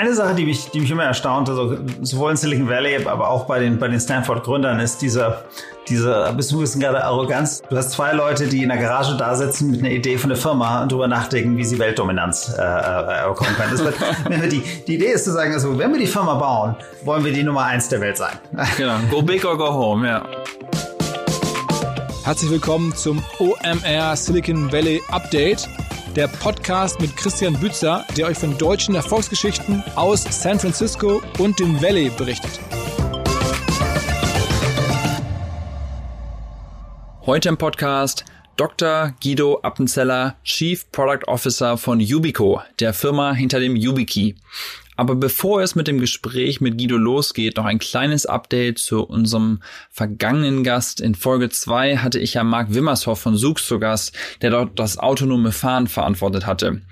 eine Sache, die mich, die mich immer erstaunt, also sowohl in Silicon Valley, aber auch bei den, bei den Stanford-Gründern, ist dieser, diese, bist du ein bisschen gerade Arroganz. Du hast zwei Leute, die in der Garage da sitzen mit einer Idee von der Firma und darüber nachdenken, wie sie Weltdominanz äh, äh, bekommen können. Das wird, wenn wir die, die Idee ist zu sagen, also wenn wir die Firma bauen, wollen wir die Nummer eins der Welt sein. Genau, go big or go home, ja. Herzlich willkommen zum OMR Silicon Valley Update der Podcast mit Christian Bützer, der euch von deutschen Erfolgsgeschichten aus San Francisco und dem Valley berichtet. Heute im Podcast Dr. Guido Appenzeller, Chief Product Officer von Yubico, der Firma hinter dem YubiKey. Aber bevor es mit dem Gespräch mit Guido losgeht, noch ein kleines Update zu unserem vergangenen Gast. In Folge 2 hatte ich ja Marc Wimmershoff von Sux zu Gast, der dort das autonome Fahren verantwortet hatte.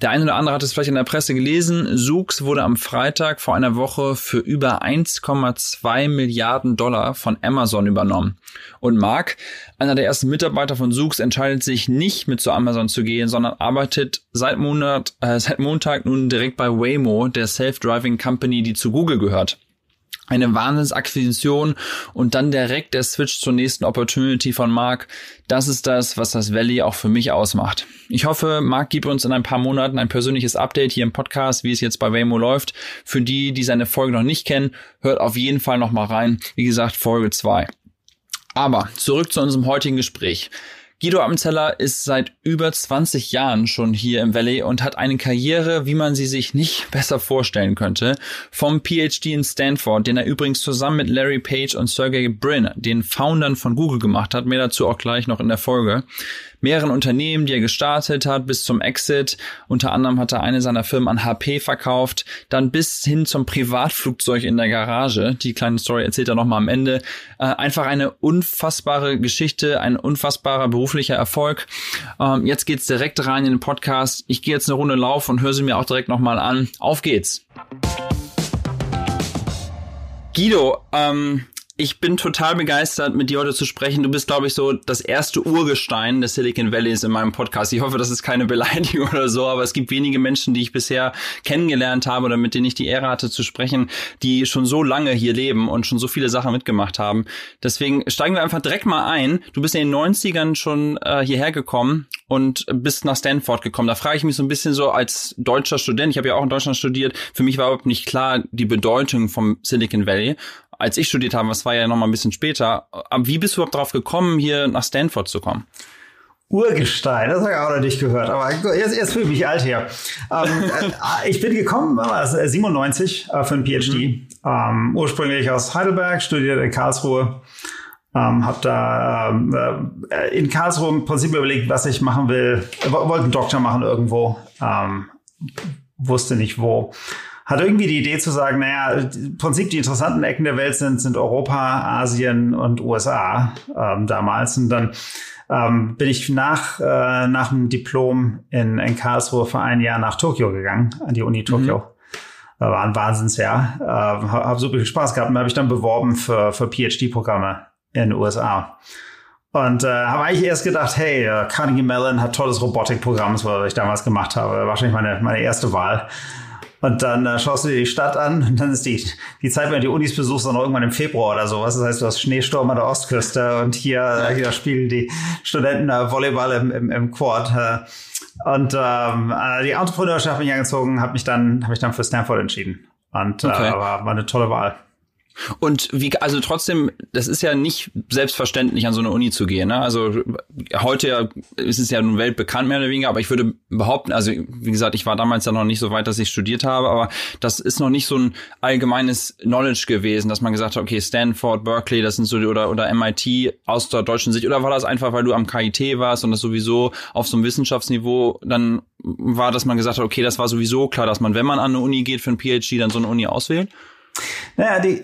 Der eine oder andere hat es vielleicht in der Presse gelesen. Sux wurde am Freitag vor einer Woche für über 1,2 Milliarden Dollar von Amazon übernommen. Und Marc, einer der ersten Mitarbeiter von Sux, entscheidet sich nicht mit zu Amazon zu gehen, sondern arbeitet seit Monat, äh, seit Montag nun direkt bei Waymo, der Self-Driving Company, die zu Google gehört. Eine Wahnsinnsakquisition und dann direkt der Switch zur nächsten Opportunity von Mark. Das ist das, was das Valley auch für mich ausmacht. Ich hoffe, Mark gibt uns in ein paar Monaten ein persönliches Update hier im Podcast, wie es jetzt bei Waymo läuft. Für die, die seine Folge noch nicht kennen, hört auf jeden Fall noch mal rein. Wie gesagt, Folge 2. Aber zurück zu unserem heutigen Gespräch. Guido Appenzeller ist seit über 20 Jahren schon hier im Valley und hat eine Karriere, wie man sie sich nicht besser vorstellen könnte. Vom PhD in Stanford, den er übrigens zusammen mit Larry Page und Sergey Brin, den Foundern von Google gemacht hat, mehr dazu auch gleich noch in der Folge mehreren Unternehmen, die er gestartet hat, bis zum Exit. Unter anderem hat er eine seiner Firmen an HP verkauft, dann bis hin zum Privatflugzeug in der Garage. Die kleine Story erzählt er nochmal am Ende. Äh, einfach eine unfassbare Geschichte, ein unfassbarer beruflicher Erfolg. Ähm, jetzt geht's direkt rein in den Podcast. Ich gehe jetzt eine Runde Lauf und höre sie mir auch direkt nochmal an. Auf geht's. Guido, ähm, ich bin total begeistert, mit dir heute zu sprechen. Du bist, glaube ich, so das erste Urgestein des Silicon Valleys in meinem Podcast. Ich hoffe, das ist keine Beleidigung oder so, aber es gibt wenige Menschen, die ich bisher kennengelernt habe oder mit denen ich die Ehre hatte zu sprechen, die schon so lange hier leben und schon so viele Sachen mitgemacht haben. Deswegen steigen wir einfach direkt mal ein. Du bist in den 90ern schon äh, hierher gekommen und bist nach Stanford gekommen. Da frage ich mich so ein bisschen so als deutscher Student, ich habe ja auch in Deutschland studiert, für mich war überhaupt nicht klar die Bedeutung vom Silicon Valley als ich studiert habe, das war ja noch mal ein bisschen später. Aber wie bist du überhaupt drauf gekommen, hier nach Stanford zu kommen? Urgestein, das habe ich auch noch nicht gehört, aber jetzt, jetzt fühle ich mich alt hier. Ähm, äh, ich bin gekommen, also 97 äh, für ein PhD, mhm. ähm, ursprünglich aus Heidelberg, studiert in Karlsruhe, ähm, habe da ähm, äh, in Karlsruhe im Prinzip überlegt, was ich machen will, wollte einen Doktor machen irgendwo, ähm, wusste nicht wo hat irgendwie die Idee zu sagen, naja, im Prinzip die interessanten Ecken der Welt sind, sind Europa, Asien und USA ähm, damals. Und dann ähm, bin ich nach, äh, nach dem Diplom in, in Karlsruhe für ein Jahr nach Tokio gegangen, an die Uni Tokio. Mhm. War ein Wahnsinnsjahr. Äh, habe super viel Spaß gehabt und habe ich dann beworben für, für PhD-Programme in den USA. Und äh, habe eigentlich erst gedacht, hey, äh, Carnegie Mellon hat tolles Robotikprogramm, was ich damals gemacht habe. Wahrscheinlich meine, meine erste Wahl. Und dann äh, schaust du dir die Stadt an und dann ist die, die Zeit, wenn du die Unis besuchst, dann irgendwann im Februar oder sowas. Das heißt, du hast Schneesturm an der Ostküste und hier, hier spielen die Studenten äh, Volleyball im, im, im Quad. Äh, und ähm, äh, die Entrepreneurschaft bin ich angezogen, habe mich dann, habe mich dann für Stanford entschieden. Und äh, okay. war, war eine tolle Wahl. Und wie, also trotzdem, das ist ja nicht selbstverständlich, an so eine Uni zu gehen. Ne? Also heute ist es ja nun weltbekannt mehr oder weniger, aber ich würde behaupten, also wie gesagt, ich war damals ja noch nicht so weit, dass ich studiert habe, aber das ist noch nicht so ein allgemeines Knowledge gewesen, dass man gesagt hat, okay, Stanford, Berkeley, das sind so oder oder MIT aus der deutschen Sicht. Oder war das einfach, weil du am KIT warst und das sowieso auf so einem Wissenschaftsniveau dann war, dass man gesagt hat, okay, das war sowieso klar, dass man, wenn man an eine Uni geht für ein PhD, dann so eine Uni auswählt? Naja, die,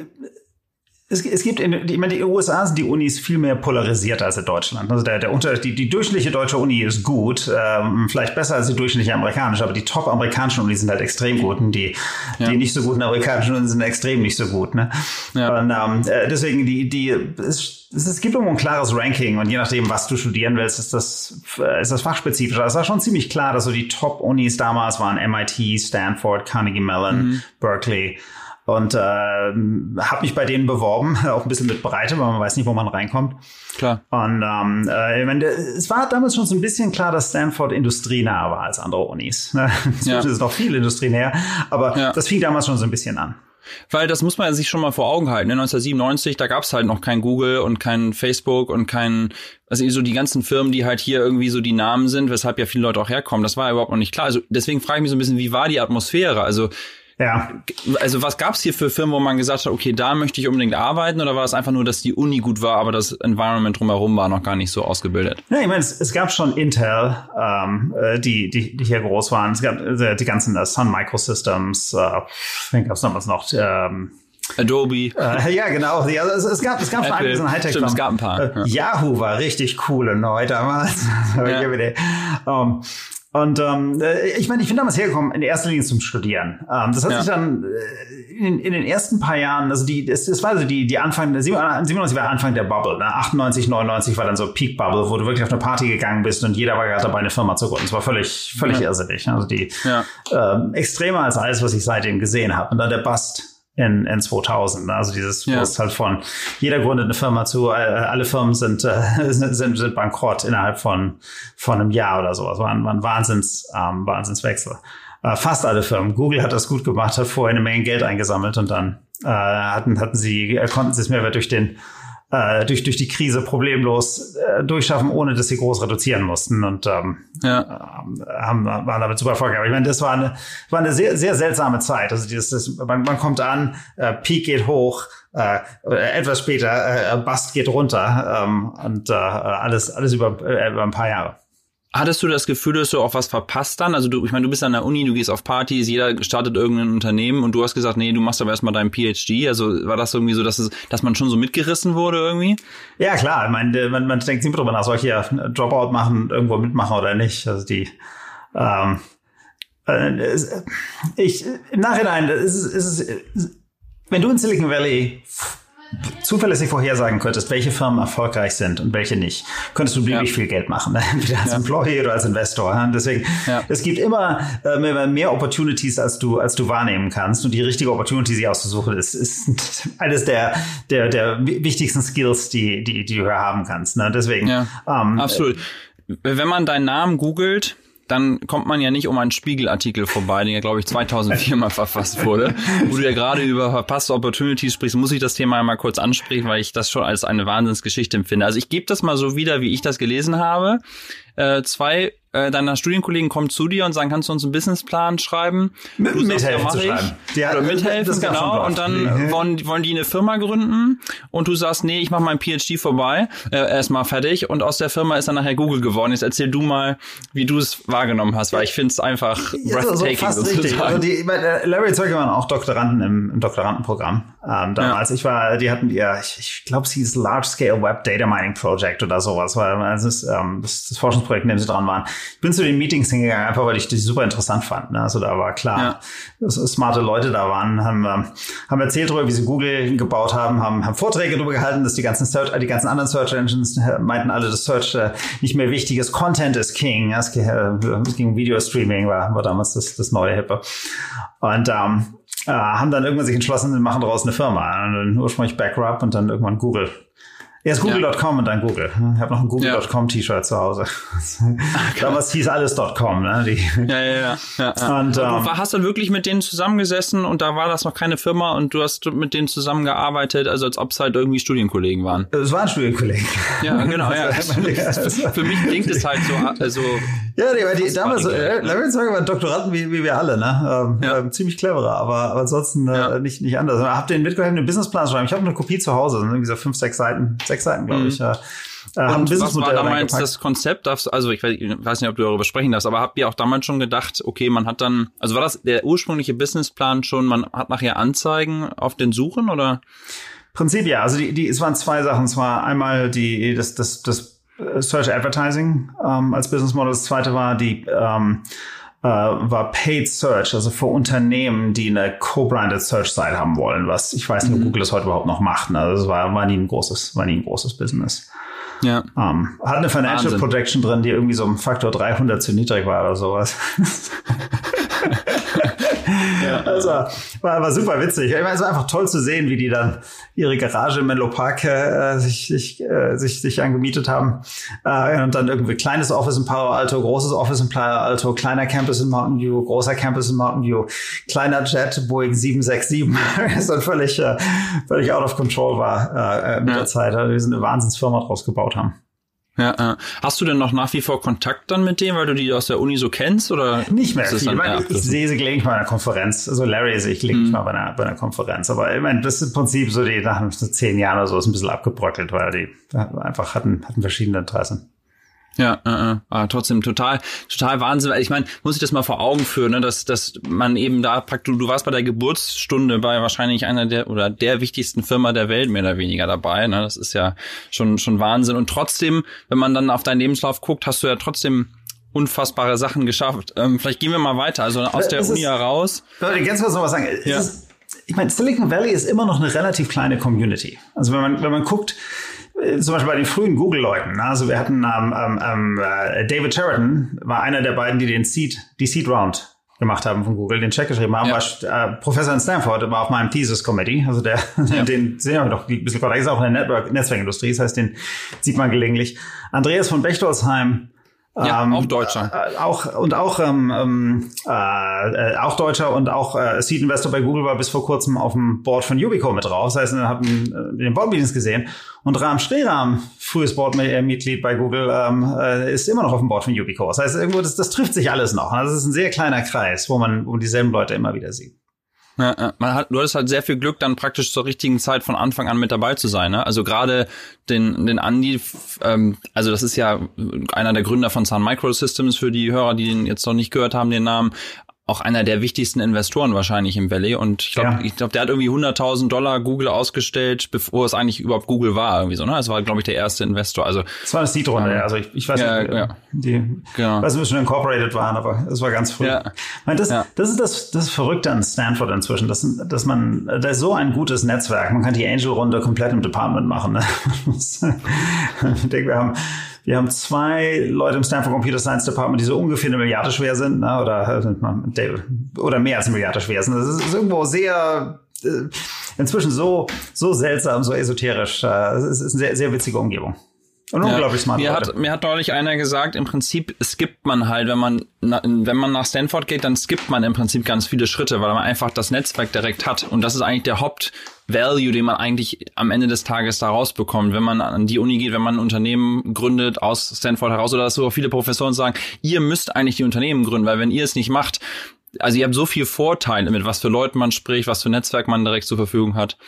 es, es gibt in, ich meine, die USA sind die Unis viel mehr polarisiert als in Deutschland. Also der, der Unter, die, die durchschnittliche deutsche Uni ist gut, ähm, vielleicht besser als die durchschnittliche amerikanische, aber die top amerikanischen Unis sind halt extrem gut und die, ja. die nicht so guten amerikanischen Unis sind extrem nicht so gut. Ne? Ja. Und ähm, äh, deswegen, die, die, es, es gibt immer ein klares Ranking und je nachdem, was du studieren willst, ist das, äh, ist das fachspezifisch. Es war schon ziemlich klar, dass so die Top-Unis damals waren MIT, Stanford, Carnegie Mellon, mhm. Berkeley. Und äh, habe mich bei denen beworben, auch ein bisschen mit Breite, weil man weiß nicht, wo man reinkommt. Klar. Und ähm, äh, ich meine, es war damals schon so ein bisschen klar, dass Stanford industrienah war als andere Unis. Es ja. ist noch viel industrienäher, aber ja. das fing damals schon so ein bisschen an. Weil das muss man sich schon mal vor Augen halten. 1997, da gab es halt noch kein Google und kein Facebook und kein, also so die ganzen Firmen, die halt hier irgendwie so die Namen sind, weshalb ja viele Leute auch herkommen. Das war ja überhaupt noch nicht klar. Also deswegen frage ich mich so ein bisschen, wie war die Atmosphäre? Also ja. Also was gab's hier für Firmen, wo man gesagt hat, okay, da möchte ich unbedingt arbeiten oder war es einfach nur, dass die Uni gut war, aber das Environment drumherum war noch gar nicht so ausgebildet? Ja, ich meine, es, es gab schon Intel, ähm, äh, die, die, die hier groß waren. Es gab äh, die ganzen uh, Sun Microsystems, äh, gab's noch was noch? Ähm, Adobe. Äh, ja, genau. Ja, es, es gab, es gab schon einiges in Hightech. Stimmt, es gab ein paar. Äh, ja. Yahoo war richtig cool und neu damals. ja. um, und ähm, äh, ich meine, ich bin damals hergekommen in erster Linie zum Studieren. Ähm, das hat ja. sich dann äh, in, in den ersten paar Jahren, also die, es, es war also die, die Anfang, 97 war Anfang der Bubble, ne? 98, 99 war dann so Peak Bubble, wo du wirklich auf eine Party gegangen bist und jeder war gerade dabei, eine Firma zu gründen. Das war völlig, völlig ja. irrsinnig. Also die ja. ähm, extremer als alles, was ich seitdem gesehen habe. Und dann der Bust in, in 2000. Ne? Also dieses ja. ist halt von jeder gründet eine Firma zu, alle Firmen sind, äh, sind, sind, sind bankrott innerhalb von, von einem Jahr oder sowas. War ein, war ein Wahnsinns, ähm, Wahnsinnswechsel. Äh, fast alle Firmen. Google hat das gut gemacht, hat vorher eine Menge Geld eingesammelt und dann äh, hatten, hatten sie, äh, konnten sie es mehr durch den äh, durch, durch die Krise problemlos äh, durchschaffen, ohne dass sie groß reduzieren mussten und ähm, ja. äh, haben, waren damit super erfolgreich. Aber ich meine, das war eine, war eine sehr, sehr seltsame Zeit. Also dieses, das, man, man kommt an, äh, Peak geht hoch, äh, etwas später, äh, Bust geht runter ähm, und äh, alles, alles über, äh, über ein paar Jahre. Hattest du das Gefühl, dass du auch was verpasst dann? Also du, ich meine, du bist an der Uni, du gehst auf Partys, jeder startet irgendein Unternehmen und du hast gesagt, nee, du machst aber erstmal deinen PhD. Also war das irgendwie so, dass es, dass man schon so mitgerissen wurde irgendwie? Ja, klar. Ich meine, man, man denkt immer drüber nach, soll ich hier Dropout machen, irgendwo mitmachen oder nicht? Also die, ähm, äh, ich, im Nachhinein, ist es, ist wenn du in Silicon Valley zuverlässig vorhersagen könntest, welche Firmen erfolgreich sind und welche nicht, könntest du beliebig ja. viel Geld machen, ne? entweder als ja. Employee oder als Investor. Ne? Deswegen, ja. es gibt immer äh, mehr, mehr Opportunities, als du, als du wahrnehmen kannst. Und die richtige Opportunity, sie auszusuchen, ist, ist eines der, der, der wichtigsten Skills, die, die, die du haben kannst. Ne? Deswegen. Ja, ähm, absolut. Wenn man deinen Namen googelt, dann kommt man ja nicht um einen Spiegelartikel vorbei, den ja, glaube ich, 2004 mal verfasst wurde, wo du ja gerade über verpasste Opportunities sprichst, muss ich das Thema einmal kurz ansprechen, weil ich das schon als eine Wahnsinnsgeschichte empfinde. Also ich gebe das mal so wieder, wie ich das gelesen habe. Äh, zwei äh, deiner Studienkollegen kommen zu dir und sagen, kannst du uns einen Businessplan schreiben? Mit, du mithelfen sagst, ja, zu schreiben. Ja, Oder mithelfen, genau. Und dann mhm. wollen, wollen die eine Firma gründen und du sagst, nee, ich mache mein PhD vorbei, äh, erstmal fertig und aus der Firma ist dann nachher Google geworden. Jetzt erzähl du mal, wie du es wahrgenommen hast, weil ich finde es einfach breathtaking. So fast richtig. Also die, Larry Zeuge waren auch Doktoranden im, im Doktorandenprogramm ähm, damals. Ja. Ich war, die hatten ja, ich, ich glaube, es hieß Large Scale Web Data Mining Project oder sowas, weil es ist ähm, das, das Forschungsprojekt, in dem sie dran waren. Ich bin zu den Meetings hingegangen, einfach weil ich die super interessant fand. Ne? Also da war klar, ja. dass smarte Leute da waren, haben, ähm, haben erzählt darüber, wie sie Google gebaut haben, haben, haben Vorträge darüber gehalten, dass die ganzen Search, die ganzen anderen Search Engines äh, meinten alle, dass Search äh, nicht mehr wichtig ist. Content ist King. Es ging, äh, ging Video Streaming, war, war damals das, das neue Hippe. Und ähm, äh, haben dann irgendwann sich entschlossen, wir machen daraus eine Firma. Und ursprünglich Backrub und dann irgendwann Google. Erst google.com ja. und dann Google. Ich habe noch ein google.com T-Shirt zu Hause. Okay. Damals hieß alles .com. Ne? Die. Ja, ja, ja. ja, ja. Und, ähm, du hast dann wirklich mit denen zusammengesessen und da war das noch keine Firma und du hast mit denen zusammengearbeitet, also als ob es halt irgendwie Studienkollegen waren. Es waren Studienkollegen. Ja, genau. Ja. Für mich klingt es halt so. Also, ja, die, die damals, äh, Larry Zucker war Doktoranden wie, wie wir alle, ne? Ähm, ja. ähm, ziemlich cleverer, aber, aber ansonsten äh, nicht, nicht anders. Habt ihr den mitgeholfen, den Businessplan zu schreiben? Ich habe eine Kopie zu Hause, irgendwie so fünf, sechs Seiten, sechs sechs Seiten, glaube ich. Mhm. Äh, haben was war damals das Konzept? Also ich weiß nicht, ob du darüber sprechen darfst, aber habt ihr auch damals schon gedacht, okay, man hat dann, also war das der ursprüngliche Businessplan schon, man hat nachher Anzeigen auf den Suchen oder? Prinzip ja. Also die, die, es waren zwei Sachen. Es war einmal die, das, das, das Search Advertising ähm, als Business Model. Das zweite war die ähm, äh, war Paid Search, also für Unternehmen, die eine co-branded Search-Site haben wollen, was ich weiß nicht, ob mhm. Google das heute überhaupt noch macht. Ne? Also es war, war nie ein großes, war nie ein großes Business. Ja. Um, hat eine Financial Wahnsinn. Projection drin, die irgendwie so um Faktor 300 zu niedrig war oder sowas. Also war, war super witzig. Ich meine, es war einfach toll zu sehen, wie die dann ihre Garage in Menlo Park äh, sich, sich, äh, sich, sich angemietet haben. Äh, und dann irgendwie kleines Office in Palo Alto, großes Office in Palo Alto, kleiner Campus in Mountain View, großer Campus in Mountain View, kleiner Jet, Boeing 767. das dann völlig, äh, völlig out of control war äh, äh mit ja. der Zeit. Also wir sind eine Wahnsinnsfirma draus gebaut haben. Ja, äh. Hast du denn noch nach wie vor Kontakt dann mit dem, weil du die aus der Uni so kennst? Oder nicht mehr viel. Dann, ich, ich sehe sie gelegentlich mal bei einer Konferenz. Also Larry sehe ich gelegentlich mhm. mal bei einer, bei einer Konferenz. Aber ich meine, das ist im Prinzip so, die nach so zehn Jahren oder so ist ein bisschen abgebröckelt, weil die einfach hatten, hatten verschiedene Interessen. Ja, äh, äh, ah, trotzdem total, total Wahnsinn. Ich meine, muss ich das mal vor Augen führen, ne, dass, dass man eben da praktisch, du warst bei der Geburtsstunde bei wahrscheinlich einer der oder der wichtigsten Firma der Welt mehr oder weniger dabei. Ne? Das ist ja schon schon Wahnsinn. Und trotzdem, wenn man dann auf deinen Lebenslauf guckt, hast du ja trotzdem unfassbare Sachen geschafft. Ähm, vielleicht gehen wir mal weiter. Also aus der Uni heraus. Leute, ganz kurz noch was sagen. Ja. Ist, ich meine, Silicon Valley ist immer noch eine relativ kleine Community. Also wenn man wenn man guckt äh, zum Beispiel bei den frühen Google-Leuten. Ne? Also wir hatten ähm, ähm, ähm, äh, David Sheridan war einer der beiden, die den Seed, die Seed Round gemacht haben von Google, den Check geschrieben haben, ja. war äh, Professor in Stanford, war auf meinem Thesis Committee. Also der, ja. den sehen wir doch ein bisschen, der ist auch in der Network, Netzwerkindustrie, das heißt, den sieht man gelegentlich. Andreas von Bechtolsheim ja, ähm, auch Deutscher. Äh, auch und auch ähm, ähm, äh, auch Deutscher und auch äh, Seed Investor bei Google war bis vor kurzem auf dem Board von Ubico mit drauf. Das heißt, wir haben äh, den Board Meetings gesehen und Ram Sriram, frühes Boardmitglied bei Google, ähm, äh, ist immer noch auf dem Board von Ubico. Das heißt, irgendwo das, das trifft sich alles noch. Also es ist ein sehr kleiner Kreis, wo man wo dieselben Leute immer wieder sieht. Ja, man hat, du hattest halt sehr viel Glück, dann praktisch zur richtigen Zeit von Anfang an mit dabei zu sein. Ne? Also gerade den, den Andy, ähm, also das ist ja einer der Gründer von Sun Microsystems für die Hörer, die den jetzt noch nicht gehört haben, den Namen auch einer der wichtigsten Investoren wahrscheinlich im Valley. Und ich glaube, ja. ich glaube, der hat irgendwie 100.000 Dollar Google ausgestellt, bevor es eigentlich überhaupt Google war, irgendwie so. Ne, es war, glaube ich, der erste Investor. Also es war eine Seed-Runde. Ähm, also ich, ich weiß ja, nicht, ja. die, genau. weiß nicht, schon incorporated waren, aber es war ganz früh. Ja. Ich meine, das, ja. das ist das, das Verrückte an Stanford inzwischen, dass, dass man, da ist so ein gutes Netzwerk. Man kann die Angel-Runde komplett im Department machen. Ne? ich denke, wir haben wir haben zwei Leute im Stanford Computer Science Department, die so ungefähr eine Milliarde schwer sind, ne? oder, äh, oder mehr als eine Milliarde schwer sind. Das ist irgendwo sehr, äh, inzwischen so, so seltsam, so esoterisch. Äh, es ist eine sehr, sehr witzige Umgebung. Und ja. unglaublich smart. Mir hat, mir hat neulich einer gesagt, im Prinzip skippt man halt, wenn man, wenn man nach Stanford geht, dann skippt man im Prinzip ganz viele Schritte, weil man einfach das Netzwerk direkt hat. Und das ist eigentlich der Haupt-Value, den man eigentlich am Ende des Tages da rausbekommt, wenn man an die Uni geht, wenn man ein Unternehmen gründet aus Stanford heraus oder dass so viele Professoren sagen, ihr müsst eigentlich die Unternehmen gründen, weil wenn ihr es nicht macht, also ihr habt so viel Vorteile mit was für Leuten man spricht, was für Netzwerk man direkt zur Verfügung hat.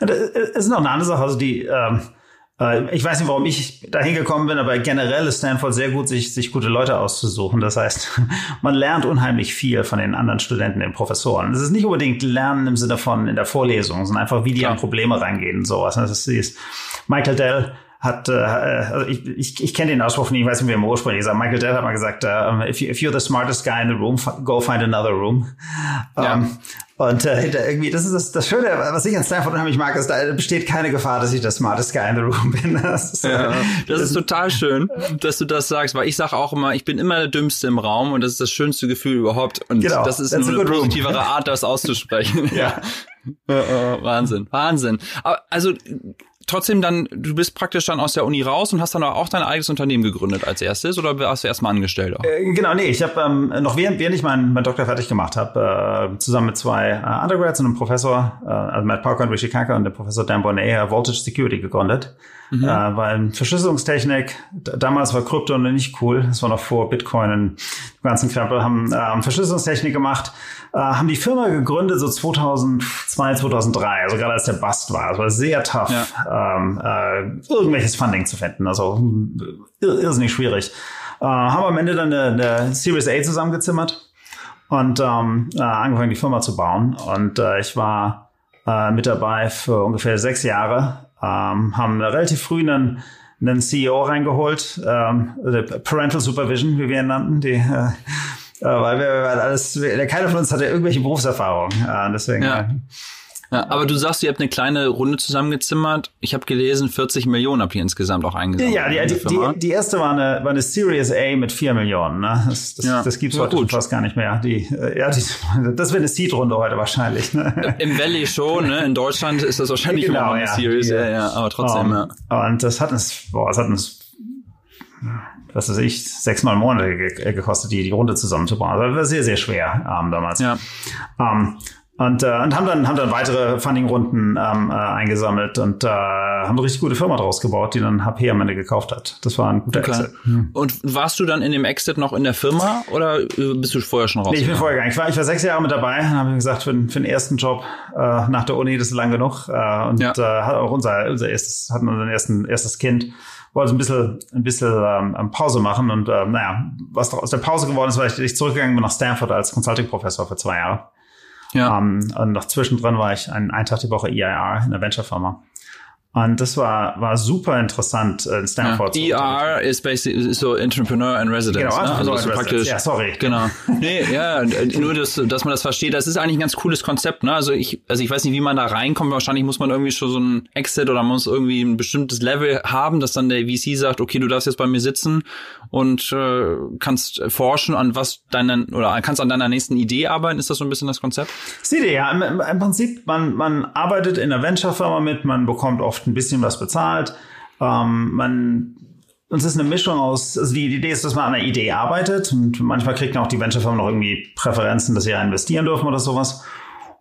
Es ist noch eine andere Sache, also die, ähm äh, ich weiß nicht, warum ich da hingekommen bin, aber generell ist Stanford sehr gut, sich, sich gute Leute auszusuchen. Das heißt, man lernt unheimlich viel von den anderen Studenten, den Professoren. Es ist nicht unbedingt Lernen im Sinne von in der Vorlesung, sondern einfach, wie die Klar. an Probleme reingehen und sowas. Das ist Michael Dell hat, äh, also ich, ich, ich kenne den Ausspruch nicht, ich weiß nicht, wie er ursprünglich gesagt Michael Dell hat mal gesagt, uh, if, you, if you're the smartest guy in the room, go find another room. Ja. Um, und äh, irgendwie, das ist das, das Schöne, was ich an Stanford unheimlich mag, ist, da besteht keine Gefahr, dass ich der smartest guy in the room bin. Das ist, ja, das ist total schön, dass du das sagst, weil ich sage auch immer, ich bin immer der Dümmste im Raum und das ist das schönste Gefühl überhaupt. Und genau, das ist eine positivere room. Art, das auszusprechen. ja. Wahnsinn, Wahnsinn. Aber also trotzdem dann, du bist praktisch dann aus der Uni raus und hast dann auch dein eigenes Unternehmen gegründet als erstes oder warst du erstmal Angestellter? Äh, genau, nee, ich habe ähm, noch während, während ich meinen mein Doktor fertig gemacht habe, äh, zusammen mit zwei äh, Undergrads und einem Professor, äh, also Matt Parker und Rishi Kaka und der Professor Dan Bonet, äh, Voltage Security gegründet. Mhm. Äh, weil Verschlüsselungstechnik, damals war Krypto noch nicht cool, das war noch vor Bitcoin und dem ganzen Krempel, haben äh, Verschlüsselungstechnik gemacht, äh, haben die Firma gegründet so 2002, 2003, also gerade als der Bust war. Es war sehr tough, ja. ähm, äh, irgendwelches Funding zu finden, also irrsinnig schwierig. Äh, haben am Ende dann eine, eine Series A zusammengezimmert und ähm, äh, angefangen, die Firma zu bauen. Und äh, ich war äh, mit dabei für ungefähr sechs Jahre, ähm, haben relativ früh einen, einen CEO reingeholt, ähm, Parental Supervision, wie wir ihn nannten, die, äh, weil wir weil alles, keiner von uns hatte irgendwelche Berufserfahrung. Äh, deswegen. Ja. Ja, aber du sagst, ihr habt eine kleine Runde zusammengezimmert. Ich habe gelesen, 40 Millionen habt ihr insgesamt auch eingesammelt. Ja, die, die, die, die, erste war eine, war eine Series A mit 4 Millionen. Ne? Das, das, ja, das gibt's heute gut. fast gar nicht mehr. Die, äh, ja, die, das wäre eine Seed-Runde heute wahrscheinlich. Ne? Im Valley schon, ne? In Deutschland ist das wahrscheinlich genau, immer eine ja, Series A, ja, aber trotzdem, um, ja. Und das hat uns, boah, das hat uns was weiß ich, sechsmal Monate gekostet, die, die Runde zusammenzubauen. Also das war sehr, sehr schwer ähm, damals. Ja. Ähm, und, äh, und haben dann haben dann weitere Funding-Runden ähm, äh, eingesammelt und äh, haben eine richtig gute Firma draus gebaut, die dann HP am Ende gekauft hat. Das war ein guter okay. Exit. Hm. Und warst du dann in dem Exit noch in der Firma oder äh, bist du vorher schon raus? Nee, ich bin vorher gegangen. Ich war, ich war sechs Jahre mit dabei und habe gesagt, für, für den ersten Job äh, nach der Uni, das ist lang genug. Äh, und ja. äh, hat auch unser, unser erstes, hatten unseren ersten, erstes Kind wollte ein bisschen, ein bisschen ähm, Pause machen und äh, naja, was aus der Pause geworden ist, weil ich, ich zurückgegangen bin nach Stanford als Consulting-Professor für zwei Jahre. Ja. Ähm, und noch zwischendrin war ich ein, ein Tag die Woche EIR in der Venture-Firma. Und das war, war super interessant in Stanford. Ja, ER ist basically ist so Entrepreneur and Residence. Genau, ne? also so praktisch. Ja, sorry. Genau. Nee, ja, nur, das, dass man das versteht. Das ist eigentlich ein ganz cooles Konzept. Ne? Also ich, also ich weiß nicht, wie man da reinkommt. Wahrscheinlich muss man irgendwie schon so ein Exit oder muss irgendwie ein bestimmtes Level haben, dass dann der VC sagt, okay, du darfst jetzt bei mir sitzen und äh, kannst forschen an was deinen oder kannst an deiner nächsten Idee arbeiten. Ist das so ein bisschen das Konzept? Das Idee, ja. Im, Im, Prinzip, man, man arbeitet in einer Venture-Firma mit, man bekommt oft oft ein bisschen was bezahlt. Ähm, man uns ist eine Mischung aus, also die, Idee ist, dass man an einer Idee arbeitet und manchmal kriegt auch die Venture-Firmen noch irgendwie Präferenzen, dass sie ja investieren dürfen oder sowas.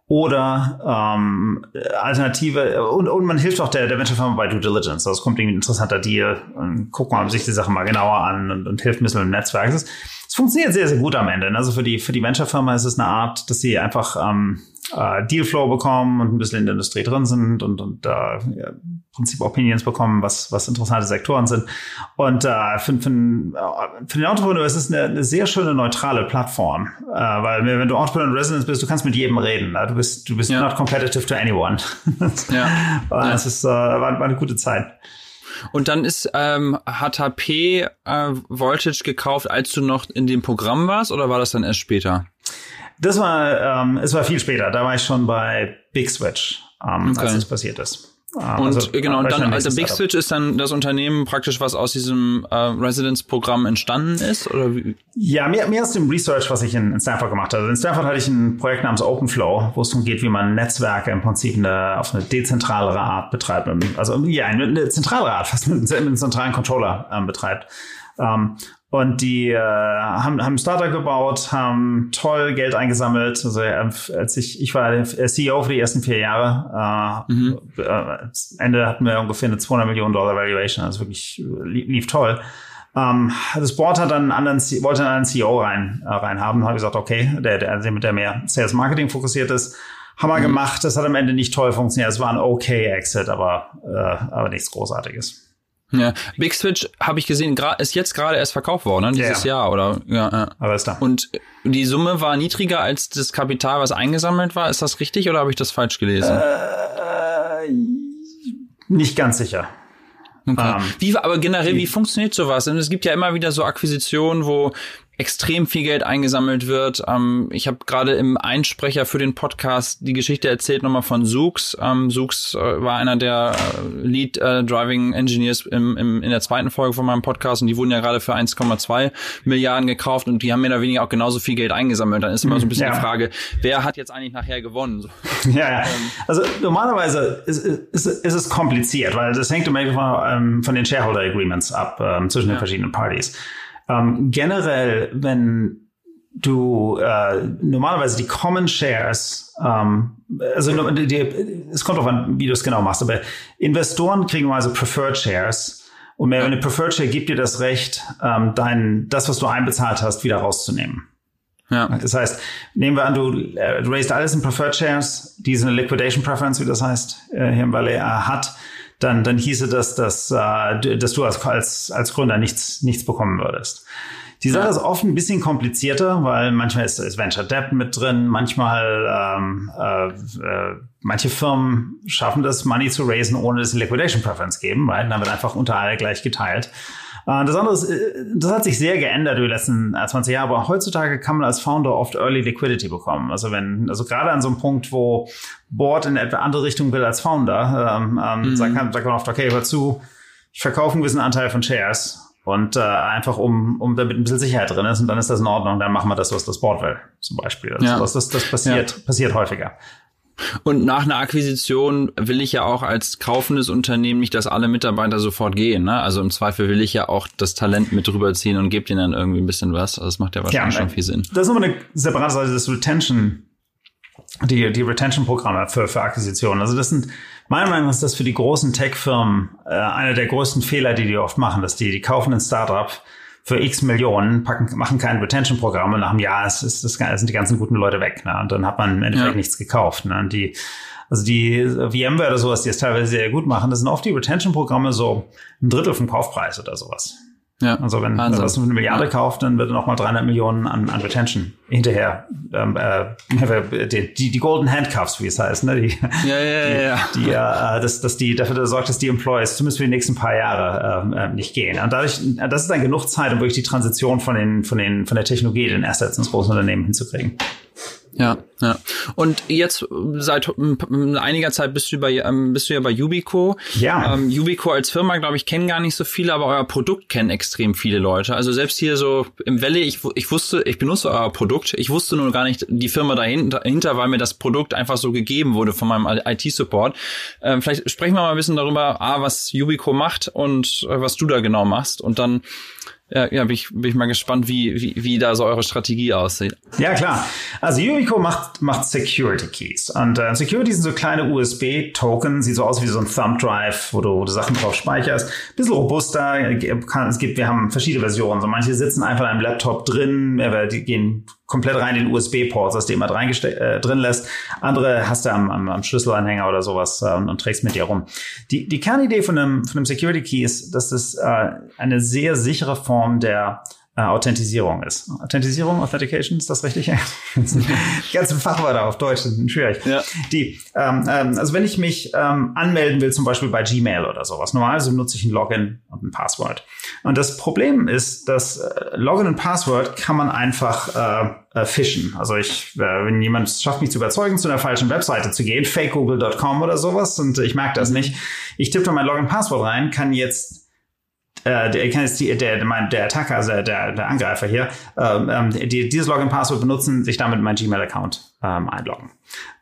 Oder ähm, Alternative, und, und man hilft auch der, der Venture-Firma bei Due Diligence. Das kommt irgendwie ein interessanter Deal. Und guckt man sich die Sache mal genauer an und, und hilft ein bisschen im Netzwerk. Es, es funktioniert sehr, sehr gut am Ende. Also für die, für die Venture-Firma ist es eine Art, dass sie einfach ähm, äh, Dealflow bekommen und ein bisschen in der Industrie drin sind und, und äh, ja, im Prinzip Opinions bekommen, was, was interessante Sektoren sind. Und äh, für, für, für den Entrepreneur ist es eine, eine sehr schöne neutrale Plattform, äh, weil wenn du Entrepreneur in Residence bist, du kannst mit jedem reden. Ne? Du bist, du bist ja. not competitive to anyone. ja. Das ist, äh, war, war eine gute Zeit. Und dann ist ähm, hat HP äh, Voltage gekauft, als du noch in dem Programm warst, oder war das dann erst später? Das war, ähm, es war viel später. Da war ich schon bei Big Switch, ähm, okay. als das passiert ist. Ähm, und also, genau, und dann, also Big Switch ist dann das Unternehmen praktisch, was aus diesem äh, Residence-Programm entstanden ist? Oder wie? Ja, mehr, mehr aus dem Research, was ich in, in Stanford gemacht habe. In Stanford hatte ich ein Projekt namens OpenFlow, wo es darum geht, wie man Netzwerke im Prinzip eine, auf eine dezentralere Art betreibt. Also ja, eine, eine zentrale Art, fast mit, mit einem zentralen Controller ähm, betreibt. Ähm, und die äh, haben, haben Starter gebaut, haben toll Geld eingesammelt. Also äh, als ich, ich war der CEO für die ersten vier Jahre. Äh, mhm. äh, Ende hatten wir ungefähr eine 200 Millionen Dollar Valuation. Also wirklich lief, toll. Ähm, das Board hat dann einen anderen, wollte einen anderen CEO rein, äh, rein haben. Habe gesagt, okay, der, der, mit der mehr Sales Marketing fokussiert ist. Haben wir mhm. gemacht. Das hat am Ende nicht toll funktioniert. Es war ein okay Exit, aber, äh, aber nichts Großartiges. Ja, Big Switch habe ich gesehen, ist jetzt gerade erst verkauft worden, ne? dieses ja. Jahr oder ja, ja. Aber ist da. Und die Summe war niedriger als das Kapital, was eingesammelt war. Ist das richtig oder habe ich das falsch gelesen? Äh, nicht ganz sicher. Okay. Um, ähm, wie, aber generell, wie funktioniert sowas? Und es gibt ja immer wieder so Akquisitionen, wo extrem viel Geld eingesammelt wird. Ähm, ich habe gerade im Einsprecher für den Podcast die Geschichte erzählt nochmal von Zoox. Ähm, Zoox äh, war einer der äh, Lead äh, Driving Engineers im, im, in der zweiten Folge von meinem Podcast und die wurden ja gerade für 1,2 Milliarden gekauft und die haben mehr oder weniger auch genauso viel Geld eingesammelt. Dann ist immer so ein bisschen ja. die Frage, wer hat jetzt eigentlich nachher gewonnen? Ja, ja. Also normalerweise ist, ist, ist es kompliziert, weil das hängt immer von, ähm, von den Shareholder Agreements ab ähm, zwischen ja. den verschiedenen Parties. Ähm, generell, wenn du äh, normalerweise die Common Shares, ähm, also die, die, es kommt auch an, wie du es genau machst, aber Investoren kriegen normalerweise Preferred Shares. Und mehr, eine Preferred Share gibt dir das Recht, ähm, dein, das, was du einbezahlt hast, wieder rauszunehmen. Ja. Das heißt, nehmen wir an, du, äh, du raised alles in Preferred Shares, die eine Liquidation Preference, wie das heißt, äh, hier im Valley, äh, hat, dann, dann hieße das, dass, äh, dass du als, als, als Gründer nichts, nichts bekommen würdest. Die Sache ist oft ein bisschen komplizierter, weil manchmal ist, ist Venture Debt mit drin, manchmal ähm, äh, äh, manche Firmen schaffen das, Money zu raisen, ohne dass sie Liquidation Preference geben, weil dann wird einfach unter alle gleich geteilt. Äh, das andere ist, äh, das hat sich sehr geändert über die letzten 20 äh, Jahre, aber heutzutage kann man als Founder oft Early Liquidity bekommen. Also wenn, also gerade an so einem Punkt, wo Board in etwa andere Richtung will als Founder, ähm, ähm, mhm. sagt, sagt man oft, okay, hör zu, ich verkaufe einen gewissen Anteil von Shares und äh, einfach um, um damit ein bisschen Sicherheit drin ist und dann ist das in Ordnung, dann machen wir das, was das Board will, zum Beispiel. Also ja. das, das, das passiert, ja. passiert häufiger. Und nach einer Akquisition will ich ja auch als kaufendes Unternehmen nicht, dass alle Mitarbeiter sofort gehen. Ne? Also im Zweifel will ich ja auch das Talent mit rüberziehen und gebe ihnen dann irgendwie ein bisschen was. Also das macht ja wahrscheinlich ja, schon viel Sinn. Das ist aber eine separate Seite des Retention, die, die Retention-Programme für, für Akquisitionen. Also das sind, meiner Meinung nach ist das für die großen Tech-Firmen äh, einer der größten Fehler, die die oft machen, dass die, die kaufen ein Startup für x Millionen, packen, machen kein Retention-Programm und nach einem Jahr ist, ist, ist, sind die ganzen guten Leute weg. Ne? Und dann hat man im Endeffekt ja. nichts gekauft. Ne? Und die, also die VMware oder sowas, die es teilweise sehr gut machen, das sind oft die Retention-Programme so ein Drittel vom Kaufpreis oder sowas. Ja. Also wenn man das eine Milliarde ja. kauft, dann wird noch mal 300 Millionen an, an Retention hinterher. Ähm, äh, die, die, die Golden Handcuffs, wie es heißt, ne? Die, ja, ja, die, ja. Die, äh, dass, dass die dafür sorgt, dass die Employees zumindest für die nächsten paar Jahre ähm, äh, nicht gehen. Und dadurch, das ist dann genug Zeit, um wirklich die Transition von den, von den, von der Technologie, den Assets ins große Unternehmen hinzukriegen. Ja, ja. Und jetzt seit einiger Zeit bist du bei ähm, bist du ja bei Yubico. Ja. Ähm, Yubico als Firma, glaube ich, kennen gar nicht so viele, aber euer Produkt kennen extrem viele Leute. Also selbst hier so im Valley, ich, ich wusste, ich benutze euer Produkt. Ich wusste nur gar nicht die Firma dahinter, weil mir das Produkt einfach so gegeben wurde von meinem IT-Support. Ähm, vielleicht sprechen wir mal ein bisschen darüber, a, was Yubico macht und äh, was du da genau machst. Und dann ja, ja bin, ich, bin ich mal gespannt, wie, wie, wie da so eure Strategie aussieht. Ja, klar. Also Yubico macht, macht Security Keys. Und äh, Security sind so kleine USB-Token, sieht so aus wie so ein Thumb Drive, wo du, wo du Sachen drauf speicherst. Bisschen robuster. Kann, es gibt, wir haben verschiedene Versionen. So manche sitzen einfach in einem Laptop drin, äh, die gehen komplett rein in den USB-Ports, dass du immer äh, drin lässt. Andere hast du am, am, am Schlüsselanhänger oder sowas äh, und, und, trägst mit dir rum. Die, die Kernidee von einem, von einem Security Key ist, dass es äh, eine sehr sichere Form der äh, Authentisierung ist. Authentisierung, Authentication, ist das richtig? die ganzen Fachwörter auf Deutsch sind schwierig. Ja. Die, ähm, ähm, also wenn ich mich ähm, anmelden will, zum Beispiel bei Gmail oder sowas, normalerweise nutze ich ein Login und ein Passwort. Und das Problem ist, dass äh, Login und Passwort kann man einfach äh, äh, fischen. Also ich, äh, wenn jemand schafft, mich zu überzeugen, zu einer falschen Webseite zu gehen, fakegoogle.com oder sowas, und ich merke das nicht. Ich tippe da mein Login-Passwort rein, kann jetzt äh, der, der, der, der Attacker, also der, der Angreifer hier, ähm, ähm, die, dieses Login-Passwort benutzen, sich damit mein Gmail-Account ähm, einloggen.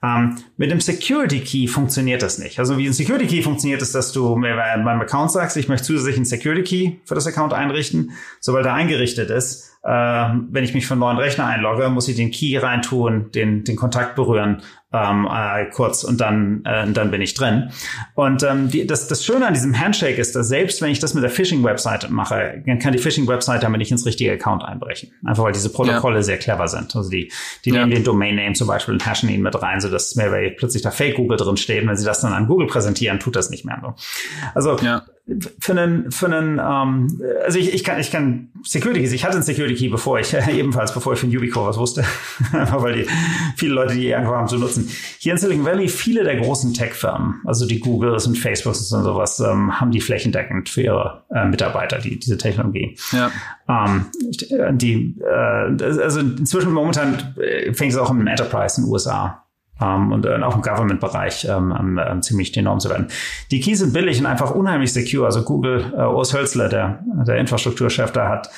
Ähm, mit dem Security Key funktioniert das nicht. Also wie ein Security Key funktioniert, ist, dass du mir bei meinem Account sagst, ich möchte zusätzlich einen Security Key für das Account einrichten. Sobald er eingerichtet ist, äh, wenn ich mich einen neuen Rechner einlogge, muss ich den Key reintun, den, den Kontakt berühren ähm, äh, kurz und dann, äh, dann bin ich drin. Und ähm, die, das, das Schöne an diesem Handshake ist, dass selbst wenn ich das mit der Phishing-Webseite mache, dann kann die Phishing-Webseite damit nicht ins richtige Account einbrechen. Einfach weil diese Protokolle ja. sehr clever sind. Also die, die ja. nehmen den Domain-Name zum Beispiel und hashen ihn mit rein, sodass mir plötzlich da Fake Google drin steht. Und wenn sie das dann an Google präsentieren, tut das nicht mehr. So. Also ja für einen, für einen, ähm, also ich, ich kann, ich kann Security Keys, ich hatte einen Security Key, bevor ich, äh, ebenfalls, bevor ich von Ubico was wusste, weil die, viele Leute, die angefangen haben zu nutzen. Hier in Silicon Valley, viele der großen Tech-Firmen, also die Googles und Facebooks und sowas, ähm, haben die flächendeckend für ihre äh, Mitarbeiter, die, diese Technologie. Ja. Ähm, die, äh, also inzwischen momentan fängt es auch im Enterprise in den USA ähm, und äh, auch im Government-Bereich ähm, ähm, ziemlich enorm zu werden. Die Keys sind billig und einfach unheimlich secure. Also Google, äh, Urs Hölzler, der, der Infrastrukturchef, da hat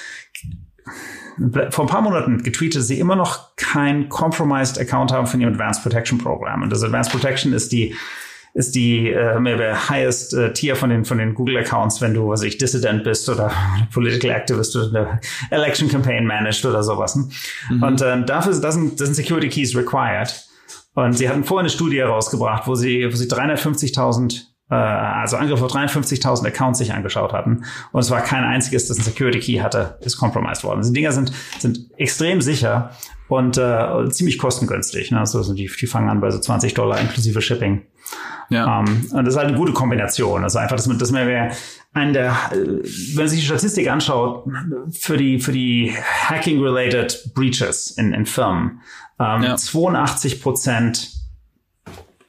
vor ein paar Monaten getweetet, sie immer noch kein Compromised Account haben von ihrem Advanced Protection Program. Und das Advanced Protection ist die ist die äh, highest äh, Tier von den von den Google Accounts, wenn du was ich Dissident bist oder Political Activist oder eine Election Campaign managed oder sowas. Ne? Mhm. Und äh, dafür das sind, das sind Security Keys required. Und sie hatten vorher eine Studie herausgebracht, wo sie, wo sie 350.000 äh, also Angriffe auf 53.000 Accounts sich angeschaut hatten. Und es war kein einziges, das ein Security Key hatte, ist compromised worden. Diese Dinger sind, sind extrem sicher und äh, ziemlich kostengünstig. Ne? Also die, die fangen an bei so 20 Dollar inklusive Shipping. Ja. Um, ähm, und das ist halt eine gute Kombination. Also einfach, dass man, dass man wäre ein der, wenn man sich die Statistik anschaut, für die, für die Hacking-related Breaches in, in Firmen, ähm, ja. 82 Prozent